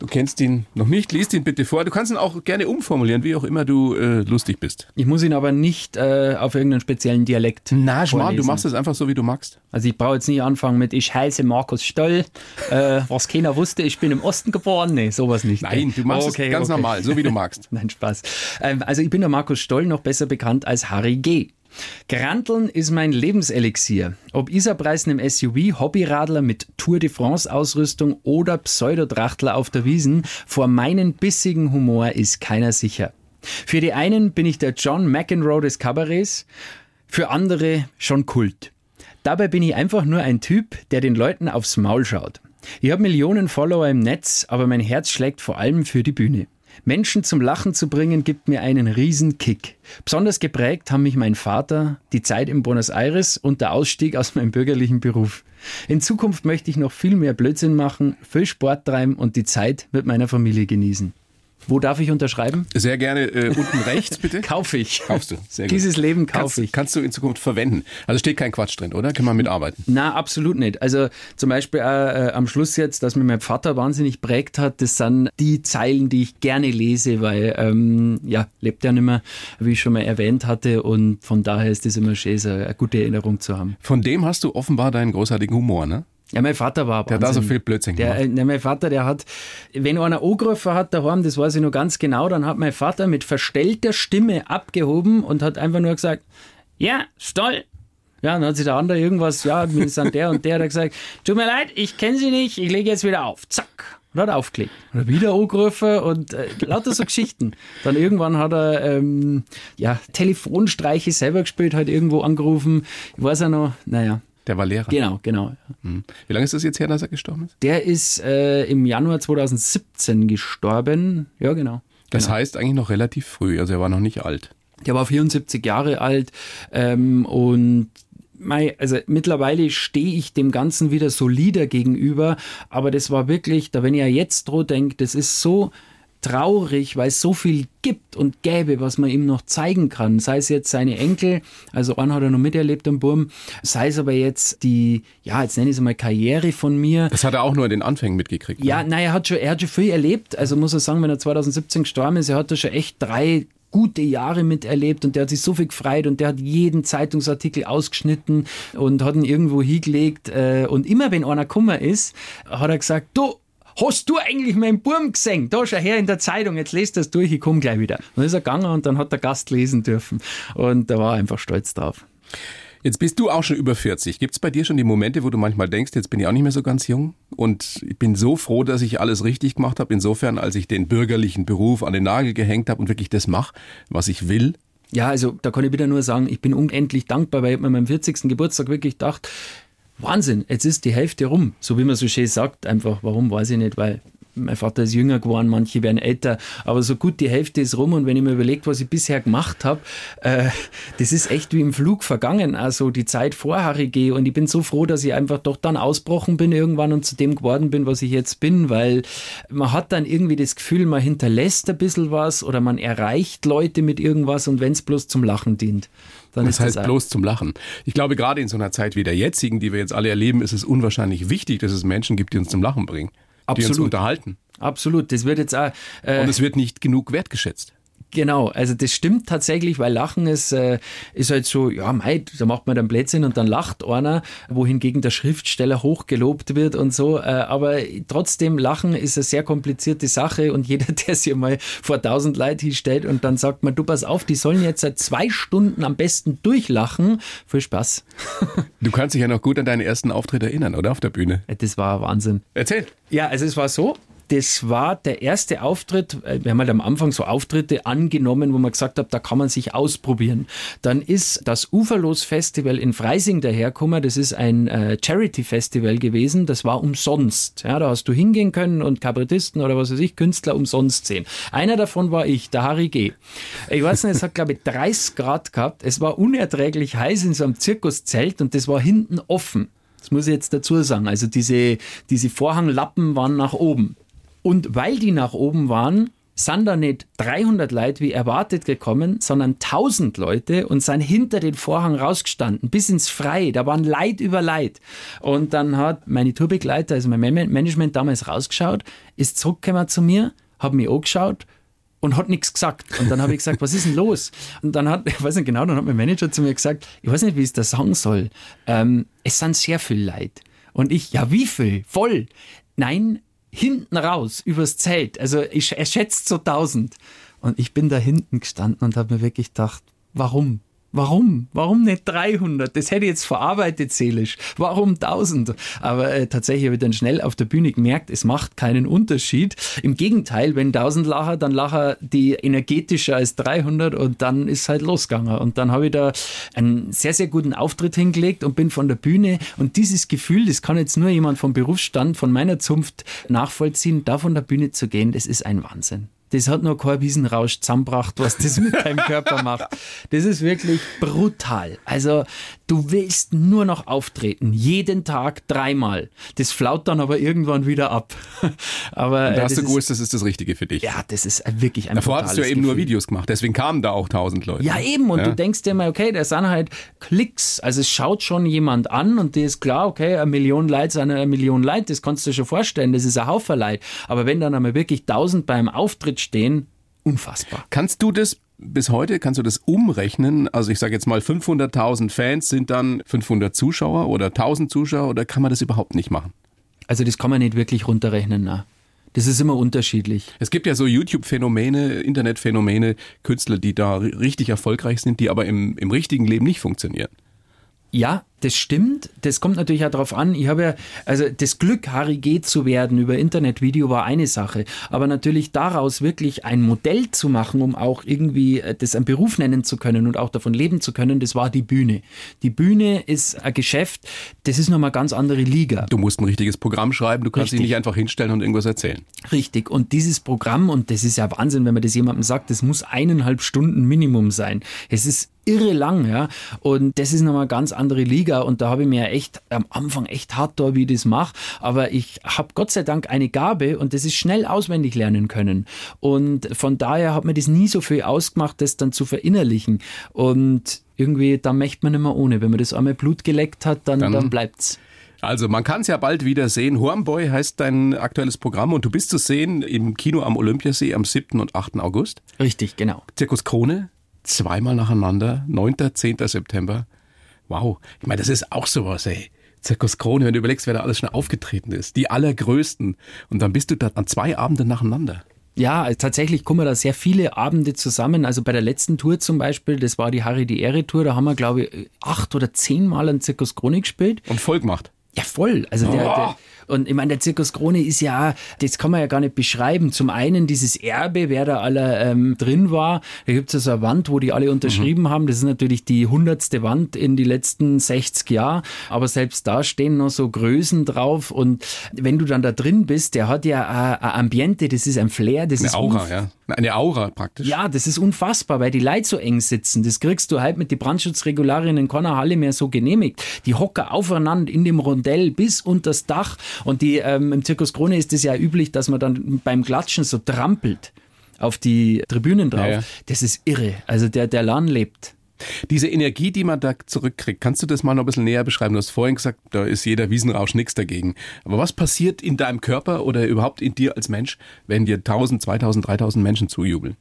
Du kennst ihn noch nicht, liest ihn bitte vor. Du kannst ihn auch gerne umformulieren, wie auch immer du äh, lustig bist. Ich muss ihn aber nicht äh, auf irgendeinen speziellen Dialekt. Na, Schmarrn, du machst es einfach so, wie du magst. Also ich brauche jetzt nicht anfangen mit Ich heiße Markus Stoll, äh, was keiner wusste, ich bin im Osten geboren. Nee, sowas nicht. Nein, du machst okay, es ganz okay. normal, so wie du magst. Nein, Spaß. Ähm, also ich bin der Markus Stoll, noch besser bekannt als Harry G. Granteln ist mein Lebenselixier. Ob Isarpreisen im SUV, Hobbyradler mit Tour de France Ausrüstung oder Pseudotrachtler auf der Wiesen, vor meinen bissigen Humor ist keiner sicher. Für die einen bin ich der John McEnroe des Kabarets, für andere schon Kult. Dabei bin ich einfach nur ein Typ, der den Leuten aufs Maul schaut. Ich habe Millionen Follower im Netz, aber mein Herz schlägt vor allem für die Bühne. Menschen zum Lachen zu bringen, gibt mir einen riesen Kick. Besonders geprägt haben mich mein Vater, die Zeit in Buenos Aires und der Ausstieg aus meinem bürgerlichen Beruf. In Zukunft möchte ich noch viel mehr Blödsinn machen, viel Sport treiben und die Zeit mit meiner Familie genießen. Wo darf ich unterschreiben? Sehr gerne äh, unten rechts, bitte. Kaufe ich. Kaufst du. Sehr gut. Dieses Leben kaufe kannst, ich. Kannst du in Zukunft verwenden. Also steht kein Quatsch drin, oder? Kann man mitarbeiten? Na, absolut nicht. Also zum Beispiel äh, am Schluss jetzt, dass mir mein Vater wahnsinnig prägt hat, das sind die Zeilen, die ich gerne lese, weil ähm, ja, lebt ja nicht mehr, wie ich schon mal erwähnt hatte. Und von daher ist das immer schön, so eine gute Erinnerung zu haben. Von dem hast du offenbar deinen großartigen Humor, ne? Ja, mein Vater war Der hat da so viel Blödsinn gemacht. Der, äh, mein Vater, der hat, wenn einer angerufen hat daheim, das weiß ich noch ganz genau, dann hat mein Vater mit verstellter Stimme abgehoben und hat einfach nur gesagt, ja, Stoll. Ja, dann hat sich der andere irgendwas, ja, wir sind der und der, hat gesagt, tut mir leid, ich kenne Sie nicht, ich lege jetzt wieder auf. Zack. Und hat aufgelegt. Und hat wieder angerufen und äh, lauter so Geschichten. Dann irgendwann hat er ähm, ja, Telefonstreiche selber gespielt, hat irgendwo angerufen. Ich weiß ja noch, naja, der war Lehrer. Genau, genau. Mhm. Wie lange ist das jetzt her, dass er gestorben ist? Der ist äh, im Januar 2017 gestorben. Ja, genau. Das genau. heißt eigentlich noch relativ früh, also er war noch nicht alt. Der war 74 Jahre alt ähm, und also mittlerweile stehe ich dem Ganzen wieder solider gegenüber, aber das war wirklich, da wenn ich ja jetzt drüber denke, das ist so traurig, weil es so viel gibt und gäbe, was man ihm noch zeigen kann. Sei es jetzt seine Enkel, also einen hat er noch miterlebt am Burm, sei es aber jetzt die, ja, jetzt nenne ich es mal Karriere von mir. Das hat er auch nur in den Anfängen mitgekriegt. Ja, ne? nein, er hat schon, er hat schon viel erlebt. Also muss er sagen, wenn er 2017 gestorben ist, er hat da schon echt drei gute Jahre miterlebt und der hat sich so viel gefreut und der hat jeden Zeitungsartikel ausgeschnitten und hat ihn irgendwo hingelegt. Äh, und immer wenn einer Kummer ist, hat er gesagt, du, Hast du eigentlich meinen Burm gesehen? Da schau her in der Zeitung, jetzt lest das durch, ich komme gleich wieder. Und dann ist er gegangen und dann hat der Gast lesen dürfen. Und da war er einfach stolz drauf. Jetzt bist du auch schon über 40. Gibt es bei dir schon die Momente, wo du manchmal denkst, jetzt bin ich auch nicht mehr so ganz jung und ich bin so froh, dass ich alles richtig gemacht habe, insofern, als ich den bürgerlichen Beruf an den Nagel gehängt habe und wirklich das mache, was ich will? Ja, also da kann ich wieder nur sagen, ich bin unendlich dankbar, weil ich mir meinem 40. Geburtstag wirklich gedacht, Wahnsinn, jetzt ist die Hälfte rum. So wie man so schön sagt, einfach, warum weiß ich nicht, weil mein Vater ist jünger geworden, manche werden älter, aber so gut die Hälfte ist rum und wenn ich mir überlege, was ich bisher gemacht habe, äh, das ist echt wie im Flug vergangen, also die Zeit vor Harry und ich bin so froh, dass ich einfach doch dann ausbrochen bin irgendwann und zu dem geworden bin, was ich jetzt bin, weil man hat dann irgendwie das Gefühl, man hinterlässt ein bisschen was oder man erreicht Leute mit irgendwas und wenn es bloß zum Lachen dient. Dann das heißt das bloß zum Lachen. Ich glaube, gerade in so einer Zeit wie der jetzigen, die wir jetzt alle erleben, ist es unwahrscheinlich wichtig, dass es Menschen gibt, die uns zum Lachen bringen. Absolut. Die uns unterhalten. Absolut. Das wird jetzt auch, äh, Und es wird nicht genug wertgeschätzt. Genau, also das stimmt tatsächlich, weil Lachen ist, äh, ist halt so, ja, mei, da macht man dann Blödsinn und dann lacht einer, wohingegen der Schriftsteller hochgelobt wird und so. Äh, aber trotzdem, Lachen ist eine sehr komplizierte Sache und jeder, der sich mal vor tausend Leute hinstellt und dann sagt man, du pass auf, die sollen jetzt seit zwei Stunden am besten durchlachen. Viel Spaß. Du kannst dich ja noch gut an deinen ersten Auftritt erinnern, oder? Auf der Bühne. Das war Wahnsinn. Erzähl. Ja, also es war so, das war der erste Auftritt. Äh, wir haben halt am Anfang so Auftritte angenommen, wo man gesagt hat, da kann man sich ausprobieren. Dann ist das Uferlos Festival in Freising dahergekommen. Das ist ein äh, Charity Festival gewesen. Das war umsonst. Ja, da hast du hingehen können und Kabarettisten oder was weiß ich, Künstler umsonst sehen. Einer davon war ich, der Harry G. Ich weiß nicht, es hat glaube ich 30 Grad gehabt. Es war unerträglich heiß in so einem Zirkuszelt und das war hinten offen. Das muss ich jetzt dazu sagen. Also diese, diese Vorhanglappen waren nach oben. Und weil die nach oben waren, sind da nicht 300 Leute wie erwartet gekommen, sondern 1000 Leute und sind hinter den Vorhang rausgestanden, bis ins Freie. Da waren Leid über Leid. Und dann hat meine Tourbegleiter, also mein Management damals rausgeschaut, ist zurückgekommen zu mir, hat mich angeschaut und hat nichts gesagt. Und dann habe ich gesagt, was ist denn los? Und dann hat, ich weiß nicht genau, dann hat mein Manager zu mir gesagt, ich weiß nicht, wie ich das sagen soll. Ähm, es sind sehr viel Leid. Und ich, ja, wie viel? Voll. Nein, hinten raus übers Zelt. Also ich, er schätzt so 1000. Und ich bin da hinten gestanden und habe mir wirklich gedacht, warum? Warum? Warum nicht 300? Das hätte ich jetzt verarbeitet seelisch. Warum 1000? Aber äh, tatsächlich habe ich dann schnell auf der Bühne gemerkt, es macht keinen Unterschied. Im Gegenteil, wenn 1000 lachen, dann lachen die energetischer als 300 und dann ist halt losgegangen. Und dann habe ich da einen sehr, sehr guten Auftritt hingelegt und bin von der Bühne. Und dieses Gefühl, das kann jetzt nur jemand vom Berufsstand, von meiner Zunft nachvollziehen, da von der Bühne zu gehen, das ist ein Wahnsinn das hat nur kein Wiesenrausch zusammengebracht, was das mit deinem Körper macht. Das ist wirklich brutal. Also du willst nur noch auftreten, jeden Tag dreimal. Das flaut dann aber irgendwann wieder ab. aber Und da hast du gewusst, das ist das Richtige für dich. Ja, das ist wirklich ein Davor hast du ja eben Gefühl. nur Videos gemacht, deswegen kamen da auch tausend Leute. Ja, eben. Und ja. du denkst dir mal, okay, das sind halt Klicks. Also es schaut schon jemand an und dir ist klar, okay, eine Million Leute sind eine Million Leute, das kannst du dir schon vorstellen, das ist ein Haufen Leute. Aber wenn dann einmal wirklich tausend beim Auftritt stehen, unfassbar. Kannst du das bis heute, kannst du das umrechnen? Also ich sage jetzt mal 500.000 Fans sind dann 500 Zuschauer oder 1000 Zuschauer oder kann man das überhaupt nicht machen? Also das kann man nicht wirklich runterrechnen, na. Das ist immer unterschiedlich. Es gibt ja so YouTube-Phänomene, Internetphänomene, Künstler, die da richtig erfolgreich sind, die aber im, im richtigen Leben nicht funktionieren. Ja, das stimmt. Das kommt natürlich auch darauf an. Ich habe ja, also das Glück, Harry G. zu werden über Internetvideo war eine Sache. Aber natürlich daraus wirklich ein Modell zu machen, um auch irgendwie äh, das einen Beruf nennen zu können und auch davon leben zu können, das war die Bühne. Die Bühne ist ein Geschäft, das ist nochmal ganz andere Liga. Du musst ein richtiges Programm schreiben, du kannst Richtig. dich nicht einfach hinstellen und irgendwas erzählen. Richtig. Und dieses Programm, und das ist ja Wahnsinn, wenn man das jemandem sagt, das muss eineinhalb Stunden Minimum sein. Es ist irre lang, ja. Und das ist nochmal eine ganz andere Liga. Und da habe ich mir echt am Anfang echt hart da, wie ich das mache. Aber ich habe Gott sei Dank eine Gabe und das ist schnell auswendig lernen können. Und von daher hat mir das nie so viel ausgemacht, das dann zu verinnerlichen. Und irgendwie, da möchte man nicht mehr ohne. Wenn man das einmal Blut geleckt hat, dann, dann, dann bleibt's. Also man kann es ja bald wieder sehen. Hornboy heißt dein aktuelles Programm und du bist zu sehen im Kino am Olympiasee am 7. und 8. August. Richtig, genau. Zirkus Krone zweimal nacheinander, 9. 10. September. Wow, ich meine, das ist auch sowas, ey. Zirkus Krone, wenn du überlegst, wer da alles schon aufgetreten ist. Die allergrößten. Und dann bist du da an zwei Abenden nacheinander. Ja, tatsächlich kommen da sehr viele Abende zusammen. Also bei der letzten Tour zum Beispiel, das war die Harry die Ehre Tour, da haben wir, glaube ich, acht oder zehn Mal an Zirkus Krone gespielt. Und voll gemacht. Ja, voll. Also der, oh. der, und ich meine, der Zirkus Krone ist ja, das kann man ja gar nicht beschreiben. Zum einen dieses Erbe, wer da alle ähm, drin war. Da gibt es ja so eine Wand, wo die alle unterschrieben mhm. haben. Das ist natürlich die hundertste Wand in die letzten 60 Jahre. Aber selbst da stehen noch so Größen drauf. Und wenn du dann da drin bist, der hat ja ein Ambiente, das ist ein Flair. Das Eine ist Aura, ja. Eine Aura praktisch. Ja, das ist unfassbar, weil die Leute so eng sitzen. Das kriegst du halt mit den Brandschutzregularien in keiner Halle mehr so genehmigt. Die hocken aufeinander in dem Rondell bis unter das Dach. Und die, ähm, im Zirkus Krone ist es ja üblich, dass man dann beim Klatschen so trampelt auf die Tribünen drauf. Ja, ja. Das ist irre. Also der, der Laden lebt. Diese Energie, die man da zurückkriegt, kannst du das mal noch ein bisschen näher beschreiben? Du hast vorhin gesagt, da ist jeder Wiesenrausch nichts dagegen. Aber was passiert in deinem Körper oder überhaupt in dir als Mensch, wenn dir 1000, 2000, 3000 Menschen zujubeln?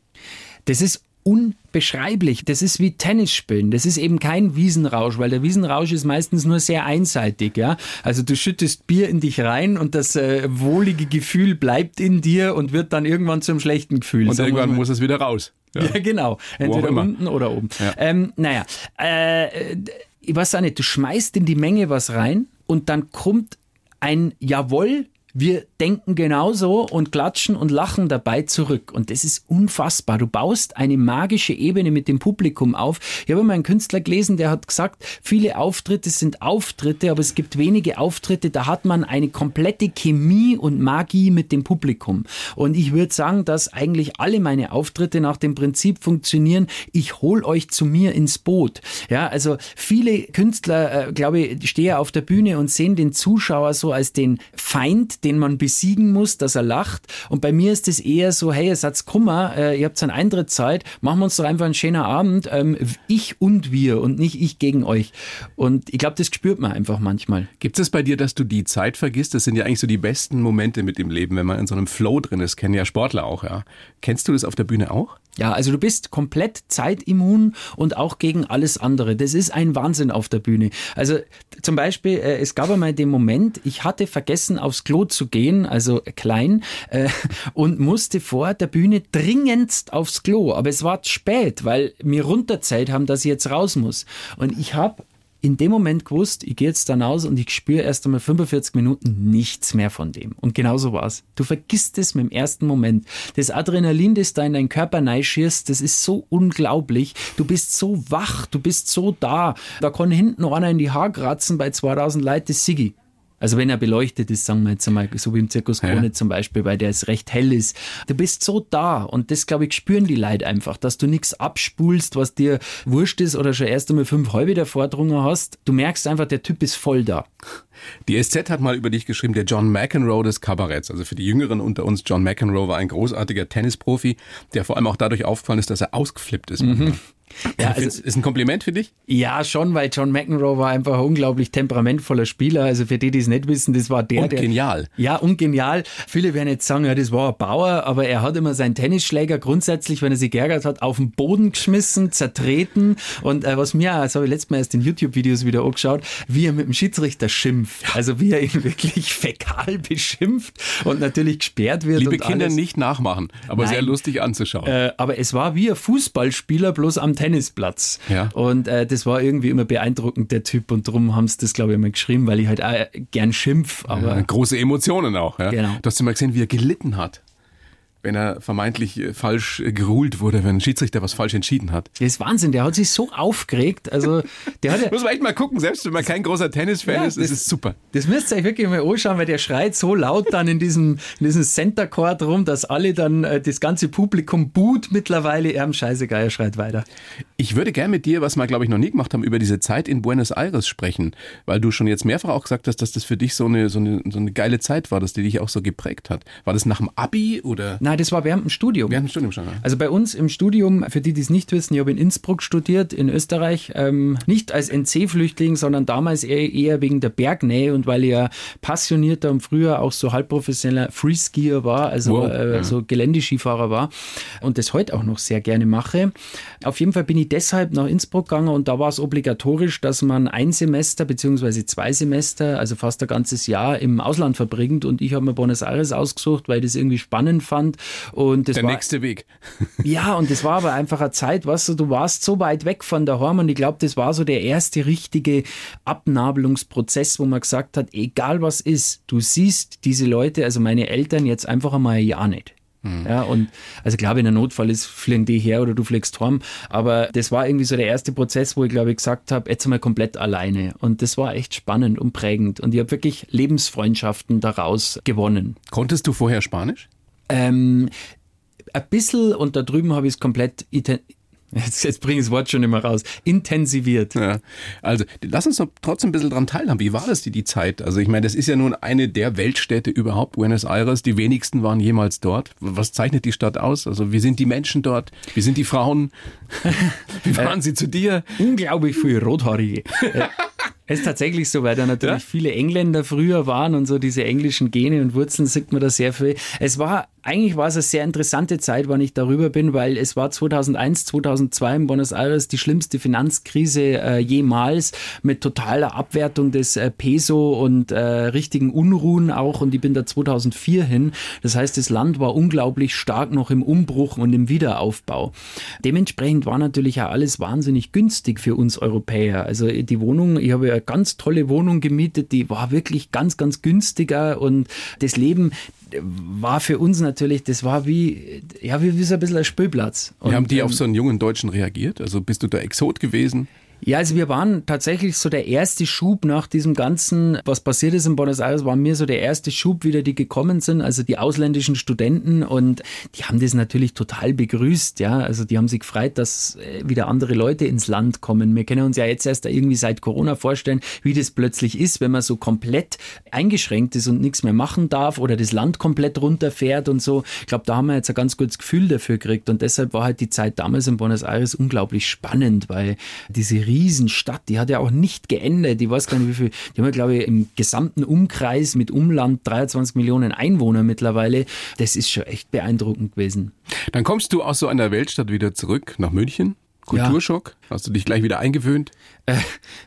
Das ist unbeschreiblich. Das ist wie Tennis spielen. Das ist eben kein Wiesenrausch, weil der Wiesenrausch ist meistens nur sehr einseitig. Ja? Also du schüttest Bier in dich rein und das äh, wohlige Gefühl bleibt in dir und wird dann irgendwann zum schlechten Gefühl. Und irgendwann muss es wieder raus. Ja, ja genau. Entweder unten oder oben. Ja. Ähm, naja, äh, ich weiß auch nicht, du schmeißt in die Menge was rein und dann kommt ein Jawohl wir denken genauso und klatschen und lachen dabei zurück. Und das ist unfassbar. Du baust eine magische Ebene mit dem Publikum auf. Ich habe mal einen Künstler gelesen, der hat gesagt, viele Auftritte sind Auftritte, aber es gibt wenige Auftritte, da hat man eine komplette Chemie und Magie mit dem Publikum. Und ich würde sagen, dass eigentlich alle meine Auftritte nach dem Prinzip funktionieren, ich hol euch zu mir ins Boot. Ja, also viele Künstler, äh, glaube ich, stehen auf der Bühne und sehen den Zuschauer so als den Feind, den man besiegen muss, dass er lacht. Und bei mir ist es eher so, hey, ihr seid Kummer, äh, ihr habt eine Eintrittszeit, machen wir uns doch einfach einen schönen Abend. Ähm, ich und wir und nicht ich gegen euch. Und ich glaube, das spürt man einfach manchmal. Gibt es bei dir, dass du die Zeit vergisst? Das sind ja eigentlich so die besten Momente mit dem Leben, wenn man in so einem Flow drin ist. Kennen ja Sportler auch, ja. Kennst du das auf der Bühne auch? Ja, also du bist komplett zeitimmun und auch gegen alles andere. Das ist ein Wahnsinn auf der Bühne. Also zum Beispiel, äh, es gab einmal den Moment, ich hatte vergessen, aufs Klo zu gehen, also klein, äh, und musste vor der Bühne dringendst aufs Klo. Aber es war spät, weil mir runterzählt haben, dass ich jetzt raus muss. Und ich habe in dem Moment gewusst, ich gehe jetzt dann aus und ich spüre erst einmal 45 Minuten nichts mehr von dem. Und genau so war's. Du vergisst es mit dem ersten Moment. Das Adrenalin, das da in deinen Körper neischierst, das ist so unglaublich. Du bist so wach, du bist so da. Da kann hinten einer in die Haare kratzen bei 2000 Leuten, das Siggi. Also wenn er beleuchtet ist, sagen wir jetzt einmal, so wie im Zirkus Krone ja. zum Beispiel, weil der es recht hell ist. Du bist so da und das, glaube ich, spüren die Leute einfach, dass du nichts abspulst, was dir wurscht ist oder schon erst einmal fünf halbe davor drungen hast. Du merkst einfach, der Typ ist voll da. Die SZ hat mal über dich geschrieben, der John McEnroe des Kabaretts. Also für die Jüngeren unter uns, John McEnroe war ein großartiger Tennisprofi, der vor allem auch dadurch aufgefallen ist, dass er ausgeflippt ist. Mhm. Ja, also, ist ein Kompliment für dich? Ja, schon, weil John McEnroe war einfach ein unglaublich temperamentvoller Spieler. Also für die, die es nicht wissen, das war der, und der. genial. Ja, und genial. Viele werden jetzt sagen, ja, das war ein Bauer, aber er hat immer seinen Tennisschläger grundsätzlich, wenn er sich geärgert hat, auf den Boden geschmissen, zertreten. Und äh, was mir, das habe ich letztes Mal erst in YouTube-Videos wieder angeschaut, wie er mit dem Schiedsrichter schimpft. Also wie er ihn wirklich fäkal beschimpft und natürlich gesperrt wird. Liebe Kinder alles. nicht nachmachen, aber Nein. sehr lustig anzuschauen. Äh, aber es war wie ein Fußballspieler bloß am Tennis Tennisplatz. Ja. Und äh, das war irgendwie immer beeindruckend, der Typ. Und darum haben sie das, glaube ich, immer geschrieben, weil ich halt auch gern schimpf. Aber Ja, große Emotionen auch. Ja? Genau. Du hast mal gesehen, wie er gelitten hat, wenn er vermeintlich äh, falsch äh, geruhlt wurde, wenn ein Schiedsrichter was falsch entschieden hat. das ist Wahnsinn, der hat sich so aufgeregt. Also, der hat Muss man echt mal gucken, selbst wenn man kein großer Tennisfan Ja, ist, ist das- es super. Das müsst ihr euch wirklich mal anschauen, weil der schreit so laut dann in diesem, in diesem Center Court rum, dass alle dann, äh, das ganze Publikum buht mittlerweile. Er scheißegal, er schreit weiter. Ich würde gern mit dir, was wir glaube ich noch nie gemacht haben, über diese Zeit in Buenos Aires sprechen, weil du schon jetzt mehrfach auch gesagt hast, dass das für dich so eine, so eine, so eine geile Zeit war, dass die dich auch so geprägt hat. War das nach dem Abi oder Nein, das war während dem Studium. während dem Studium schon? ja? Also bei uns im Studium, für die, die es nicht wissen, ich habe in Innsbruck studiert, in Österreich, ähm, nicht als NC-Flüchtling, sondern damals eher, eher wegen der Bergnähe und weil ich ja passionierter und früher auch so halbprofessioneller Freeskier war, also Wow, äh, ja. so Geländeskifahrer war und das heute auch noch sehr gerne mache. Auf jeden Fall bin ich deshalb nach Innsbruck gegangen und da war es obligatorisch, dass man ein Semester beziehungsweise zwei Semester, also fast ein ganzes Jahr im Ausland verbringt und ich habe mir Buenos Aires ausgesucht, weil ich das irgendwie spannend fand und das Der war nächste Weg. ja, und das war aber einfach eine Zeit, weißt du, du warst so weit weg von daheim und ich glaube, das war so der erste richtige Abnabelungsprozess, wo man gesagt hat, egal was ist, du siehst diese Leute, also meine Eltern jetzt einfach einmal ein Jahr nicht. Ja, und also glaube in einem Notfall ist, fliegen die her oder du fliegst heim. Aber das war irgendwie so der erste Prozess, wo ich glaube ich gesagt habe, jetzt einmal komplett alleine. Und das war echt spannend und prägend. Und ich habe wirklich Lebensfreundschaften daraus gewonnen. Konntest du vorher Spanisch? Ähm, ein bisschen und da drüben habe ich es komplett. Jetzt, jetzt bringe ich das Wort schon immer raus. Intensiviert. Ja. Also lass uns doch trotzdem ein bisschen dran teilhaben. Wie war das die, die Zeit? Also ich meine, das ist ja nun eine der Weltstädte überhaupt, Buenos Aires. Die wenigsten waren jemals dort. Was zeichnet die Stadt aus? Also wie sind die Menschen dort? Wie sind die Frauen? Wie waren sie zu dir? Unglaublich viele Rothaarige. Ja. Es ist tatsächlich so, weil da natürlich Ja? viele Engländer früher waren und so diese englischen Gene und Wurzeln sieht man da sehr viel. Es war, eigentlich war es eine sehr interessante Zeit, wann ich darüber bin, weil es war 2001, 2002 in Buenos Aires die schlimmste Finanzkrise äh, jemals mit totaler Abwertung des äh, Peso und äh, richtigen Unruhen auch und ich bin da 2004 hin. Das heißt, das Land war unglaublich stark noch im Umbruch und im Wiederaufbau. Dementsprechend war natürlich auch alles wahnsinnig günstig für uns Europäer. Also die Wohnung, ich habe ja ganz tolle Wohnung gemietet, die war wirklich ganz, ganz günstiger und das Leben war für uns natürlich, das war wie, ja, wie, wie so ein bisschen ein Spielplatz. Wie haben die ähm, auf so einen jungen Deutschen reagiert? Also bist du da Exot gewesen? Ja, also wir waren tatsächlich so der erste Schub nach diesem ganzen, was passiert ist in Buenos Aires, war mir so der erste Schub wieder, die gekommen sind, also die ausländischen Studenten und die haben das natürlich total begrüßt, ja, also die haben sich gefreut, dass äh, wieder andere Leute ins Land kommen. Wir können uns ja jetzt erst irgendwie seit Corona vorstellen, wie das plötzlich ist, wenn man so komplett eingeschränkt ist und nichts mehr machen darf oder das Land komplett runterfährt und so. Ich glaube, da haben wir jetzt ein ganz gutes Gefühl dafür gekriegt und deshalb war halt die Zeit damals in Buenos Aires unglaublich spannend, weil diese Riesenstadt, die hat ja auch nicht geendet. Ich weiß gar nicht, wie viel, die haben ja, glaube ich, im gesamten Umkreis mit Umland 23 Millionen Einwohner mittlerweile. Das ist schon echt beeindruckend gewesen. Dann kommst du aus so einer Weltstadt wieder zurück nach München. Kulturschock? Hast du dich gleich wieder eingewöhnt? Äh,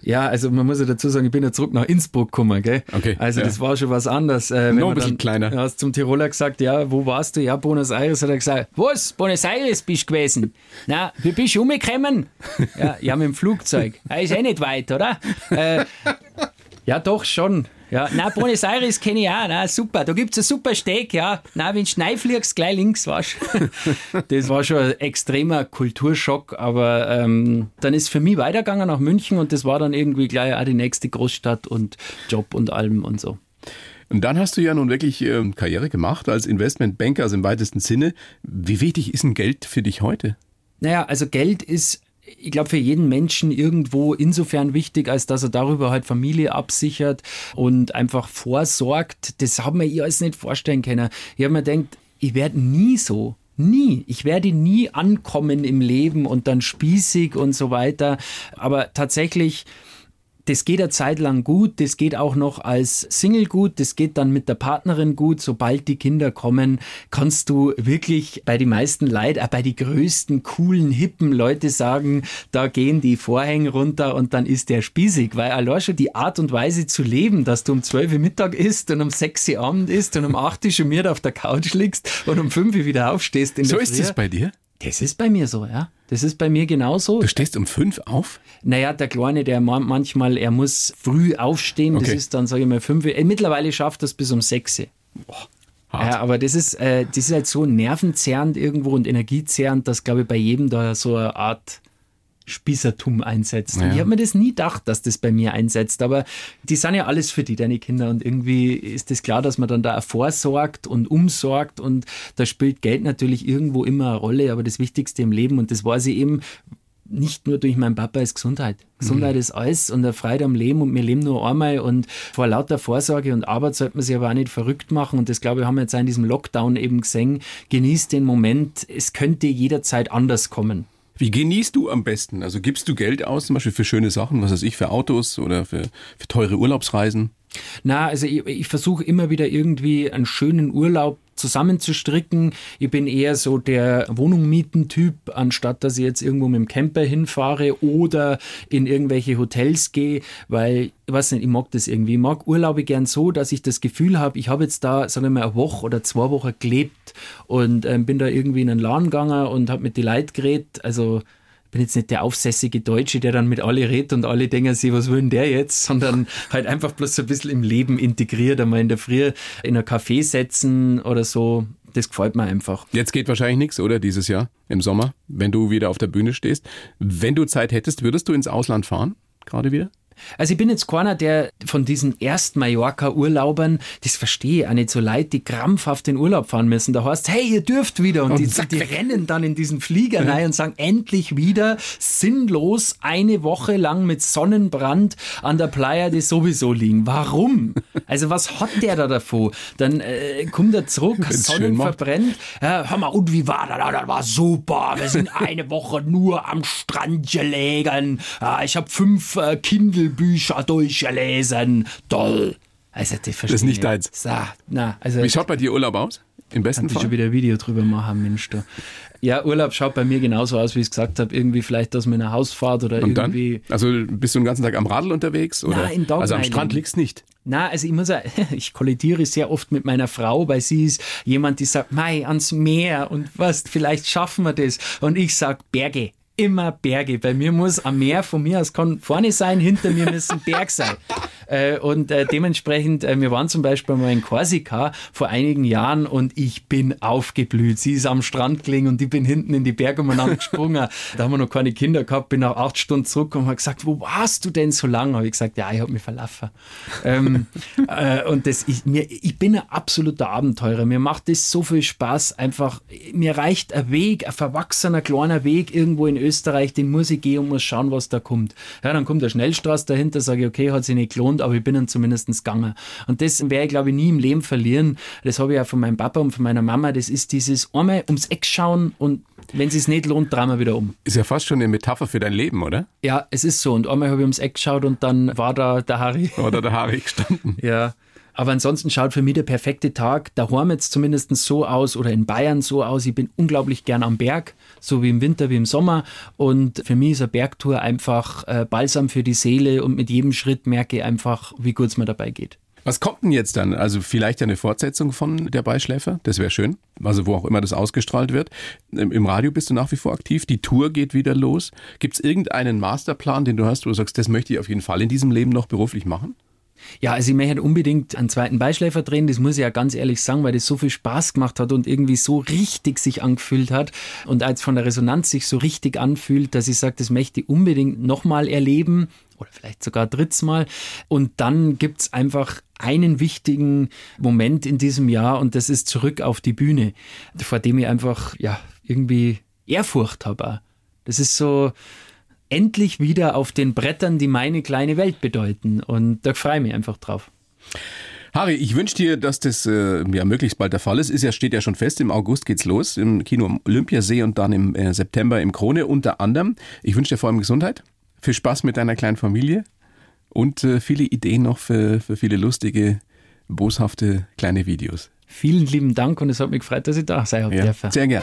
ja, also man muss ja dazu sagen, ich bin ja zurück nach Innsbruck gekommen, gell? Okay, Also ja. das war schon was anderes. Äh, Noch ein bisschen dann, kleiner. Du hast zum Tiroler gesagt, ja, wo warst du? Ja, Buenos Aires. Hat er gesagt, was? Buenos Aires bist du gewesen? Na, wie bist du umgekommen? ja, ja, mit dem Flugzeug. Ja, ist eh nicht weit, oder? Äh, ja, doch schon. Ja, na, Buenos Aires kenne ich auch. Na, super. Da gibt's ein super Steak, ja. Na, wenn du reinfliegst, gleich links warst. das war schon ein extremer Kulturschock, aber ähm, dann ist für mich weitergegangen nach München und das war dann irgendwie gleich auch die nächste Großstadt und Job und allem und so. Und dann hast du ja nun wirklich ähm, Karriere gemacht als Investmentbanker, also im weitesten Sinne. Wie wichtig ist denn Geld für dich heute? Naja, also Geld ist, ich glaube, für jeden Menschen irgendwo insofern wichtig, als dass er darüber halt Familie absichert und einfach vorsorgt. Das hat man ich alles nicht vorstellen können. Ich habe mir gedacht, ich werde nie so. Nie. Ich werde nie ankommen im Leben und dann spießig und so weiter. Aber tatsächlich, das geht eine Zeit lang gut, das geht auch noch als Single gut, das geht dann mit der Partnerin gut. Sobald die Kinder kommen, kannst du wirklich bei den meisten Leuten, auch bei den größten, coolen, hippen Leute sagen, da gehen die Vorhänge runter und dann ist der spießig, weil allein schon die Art und Weise zu leben, dass du um 12 Uhr Mittag isst und um 6 Uhr Abend isst und um 8 Uhr schon auf der Couch liegst und um 5 Uhr wieder aufstehst in So ist es bei dir? Das ist bei mir so, ja. Das ist bei mir genauso. Du stehst um fünf auf? Naja, der Kleine, der manchmal, er muss früh aufstehen. Okay. Das ist dann, sage ich mal, fünf. Äh, mittlerweile schafft das bis um sechs. Boah. Hart. Ja, aber das ist, äh, das ist halt so nervenzerrend irgendwo und energiezerrend, dass, glaube ich, bei jedem da so eine Art Spießertum einsetzt. Ja. ich habe mir das nie gedacht, dass das bei mir einsetzt, aber die sind ja alles für die, deine Kinder. Und irgendwie ist es das klar, dass man dann da vorsorgt und umsorgt und da spielt Geld natürlich irgendwo immer eine Rolle, aber das Wichtigste im Leben und das war sie eben, nicht nur durch meinen Papa ist Gesundheit. Gesundheit mhm. ist alles und der Freude am Leben und wir leben nur einmal und vor lauter Vorsorge und Arbeit sollte man sich aber auch nicht verrückt machen und das glaube ich haben wir jetzt in diesem Lockdown eben gesehen. Genießt den Moment, es könnte jederzeit anders kommen. Wie genießt du am besten? Also gibst du Geld aus, zum Beispiel für schöne Sachen, was weiß ich, für Autos oder für, für teure Urlaubsreisen? Na, also ich, ich versuche immer wieder irgendwie einen schönen Urlaub zusammenzustricken. Ich bin eher so der Wohnungmieten-Typ, anstatt dass ich jetzt irgendwo mit dem Camper hinfahre oder in irgendwelche Hotels gehe, weil ich weiß nicht, ich mag das irgendwie. Ich mag Urlaube gern so, dass ich das Gefühl habe, ich habe jetzt da, sagen wir mal, eine Woche oder zwei Wochen gelebt und äh, bin da irgendwie in einen Laden gegangen und habe mit die Leute geredet. Also bin jetzt nicht der aufsässige Deutsche, der dann mit alle redet und alle denken sich, was will denn der jetzt, sondern halt einfach bloß so ein bisschen im Leben integriert, einmal in der Früh in ein Café setzen oder so. Das gefällt mir einfach. Jetzt geht wahrscheinlich nichts, oder? Dieses Jahr im Sommer, wenn du wieder auf der Bühne stehst. Wenn du Zeit hättest, würdest du ins Ausland fahren? Gerade wieder? Also ich bin jetzt keiner, der von diesen ersten Mallorca-Urlaubern, das verstehe ich auch nicht so leid, die krampfhaft in Urlaub fahren müssen. Da heißt, hey, ihr dürft wieder. Und, und die, die, rennen dann in diesen Flieger rein und sagen, endlich wieder sinnlos eine Woche lang mit Sonnenbrand an der Playa die sowieso liegen. Warum? Also was hat der da davor? Dann äh, kommt er zurück, Sonnen verbrennt. Ja, hör mal, und wie war das? Das war super. Wir sind eine Woche nur am Strand gelegen. Ja, ich habe fünf äh, Kindle Bücher durchgelesen. Toll. Also, das, das ist nicht deins. So, na, also, Wie schaut bei dir Urlaub aus? Im besten Fall? schon wieder ein Video drüber machen, Mensch. Da. Ja, Urlaub schaut bei mir genauso aus, wie ich es gesagt habe. Irgendwie vielleicht aus meiner Hausfahrt oder Und irgendwie. Dann? Also bist du den ganzen Tag am Radl unterwegs? Oder? Nein, also am Strand liegst nicht. Na, also ich muss ja, ich kollidiere sehr oft mit meiner Frau, weil sie ist jemand, die sagt, Mai, ans Meer und was, vielleicht schaffen wir das. Und ich sag Berge immer Berge. Bei mir muss am Meer von mir aus kann vorne sein, hinter mir müssen Berg sein. Äh, und äh, dementsprechend, äh, wir waren zum Beispiel mal in Korsika vor einigen Jahren und ich bin aufgeblüht. Sie ist am Strand gelegen und ich bin hinten in die Berge umeinander gesprungen. da haben wir noch keine Kinder gehabt, bin nach acht Stunden zurück und habe gesagt, wo warst du denn so lange? Habe ich gesagt, ja, ich habe mich verlaufen. ähm, äh, und das, ich, mir, ich bin ein absoluter Abenteurer. Mir macht das so viel Spaß. Einfach, mir reicht ein Weg, ein verwachsener kleiner Weg irgendwo in Österreich, den muss ich gehen und muss schauen, was da kommt. Ja, dann kommt der Schnellstraße dahinter, sage ich, okay, hat sich nicht gelohnt, aber ich bin dann zumindest gegangen. Und das werde ich, glaube ich, nie im Leben verlieren. Das habe ich auch von meinem Papa und von meiner Mama. Das ist dieses einmal ums Eck schauen und wenn es sich nicht lohnt, drehen wir wieder um. Ist ja fast schon eine Metapher für dein Leben, oder? Ja, es ist so. Und einmal habe ich ums Eck geschaut und dann war da der Harry. War da der Harry gestanden. ja. Aber ansonsten schaut für mich der perfekte Tag daheim jetzt zumindest so aus oder in Bayern so aus. Ich bin unglaublich gern am Berg, so wie im Winter, wie im Sommer. Und für mich ist eine Bergtour einfach äh, Balsam für die Seele und mit jedem Schritt merke ich einfach, wie gut es mir dabei geht. Was kommt denn jetzt dann? Also vielleicht eine Fortsetzung von der Beischläfer, das wäre schön. Also wo auch immer das ausgestrahlt wird. Im Radio bist du nach wie vor aktiv, die Tour geht wieder los. Gibt es irgendeinen Masterplan, den du hast, wo du sagst, das möchte ich auf jeden Fall in diesem Leben noch beruflich machen? Ja, also ich möchte unbedingt einen zweiten Beischläfer drehen, das muss ich ja ganz ehrlich sagen, weil das so viel Spaß gemacht hat und irgendwie so richtig sich angefühlt hat und als von der Resonanz sich so richtig anfühlt, dass ich sage, das möchte ich unbedingt nochmal erleben oder vielleicht sogar drittes Mal. Und dann gibt es einfach einen wichtigen Moment in diesem Jahr und das ist zurück auf die Bühne, vor dem ich einfach ja irgendwie Ehrfurcht habe. Das ist so, endlich wieder auf den Brettern, die meine kleine Welt bedeuten. Und da freue ich mich einfach drauf. Harry, ich wünsche dir, dass das äh, ja möglichst bald der Fall ist. Ist ja steht ja schon fest. Im August geht's los im Kino am Olympiasee und dann im äh, September im Krone unter anderem. Ich wünsche dir vor allem Gesundheit, viel Spaß mit deiner kleinen Familie und äh, viele Ideen noch für, für viele lustige, boshafte kleine Videos. Vielen lieben Dank und es hat mich gefreut, dass ich da sein ja, Sehr gern.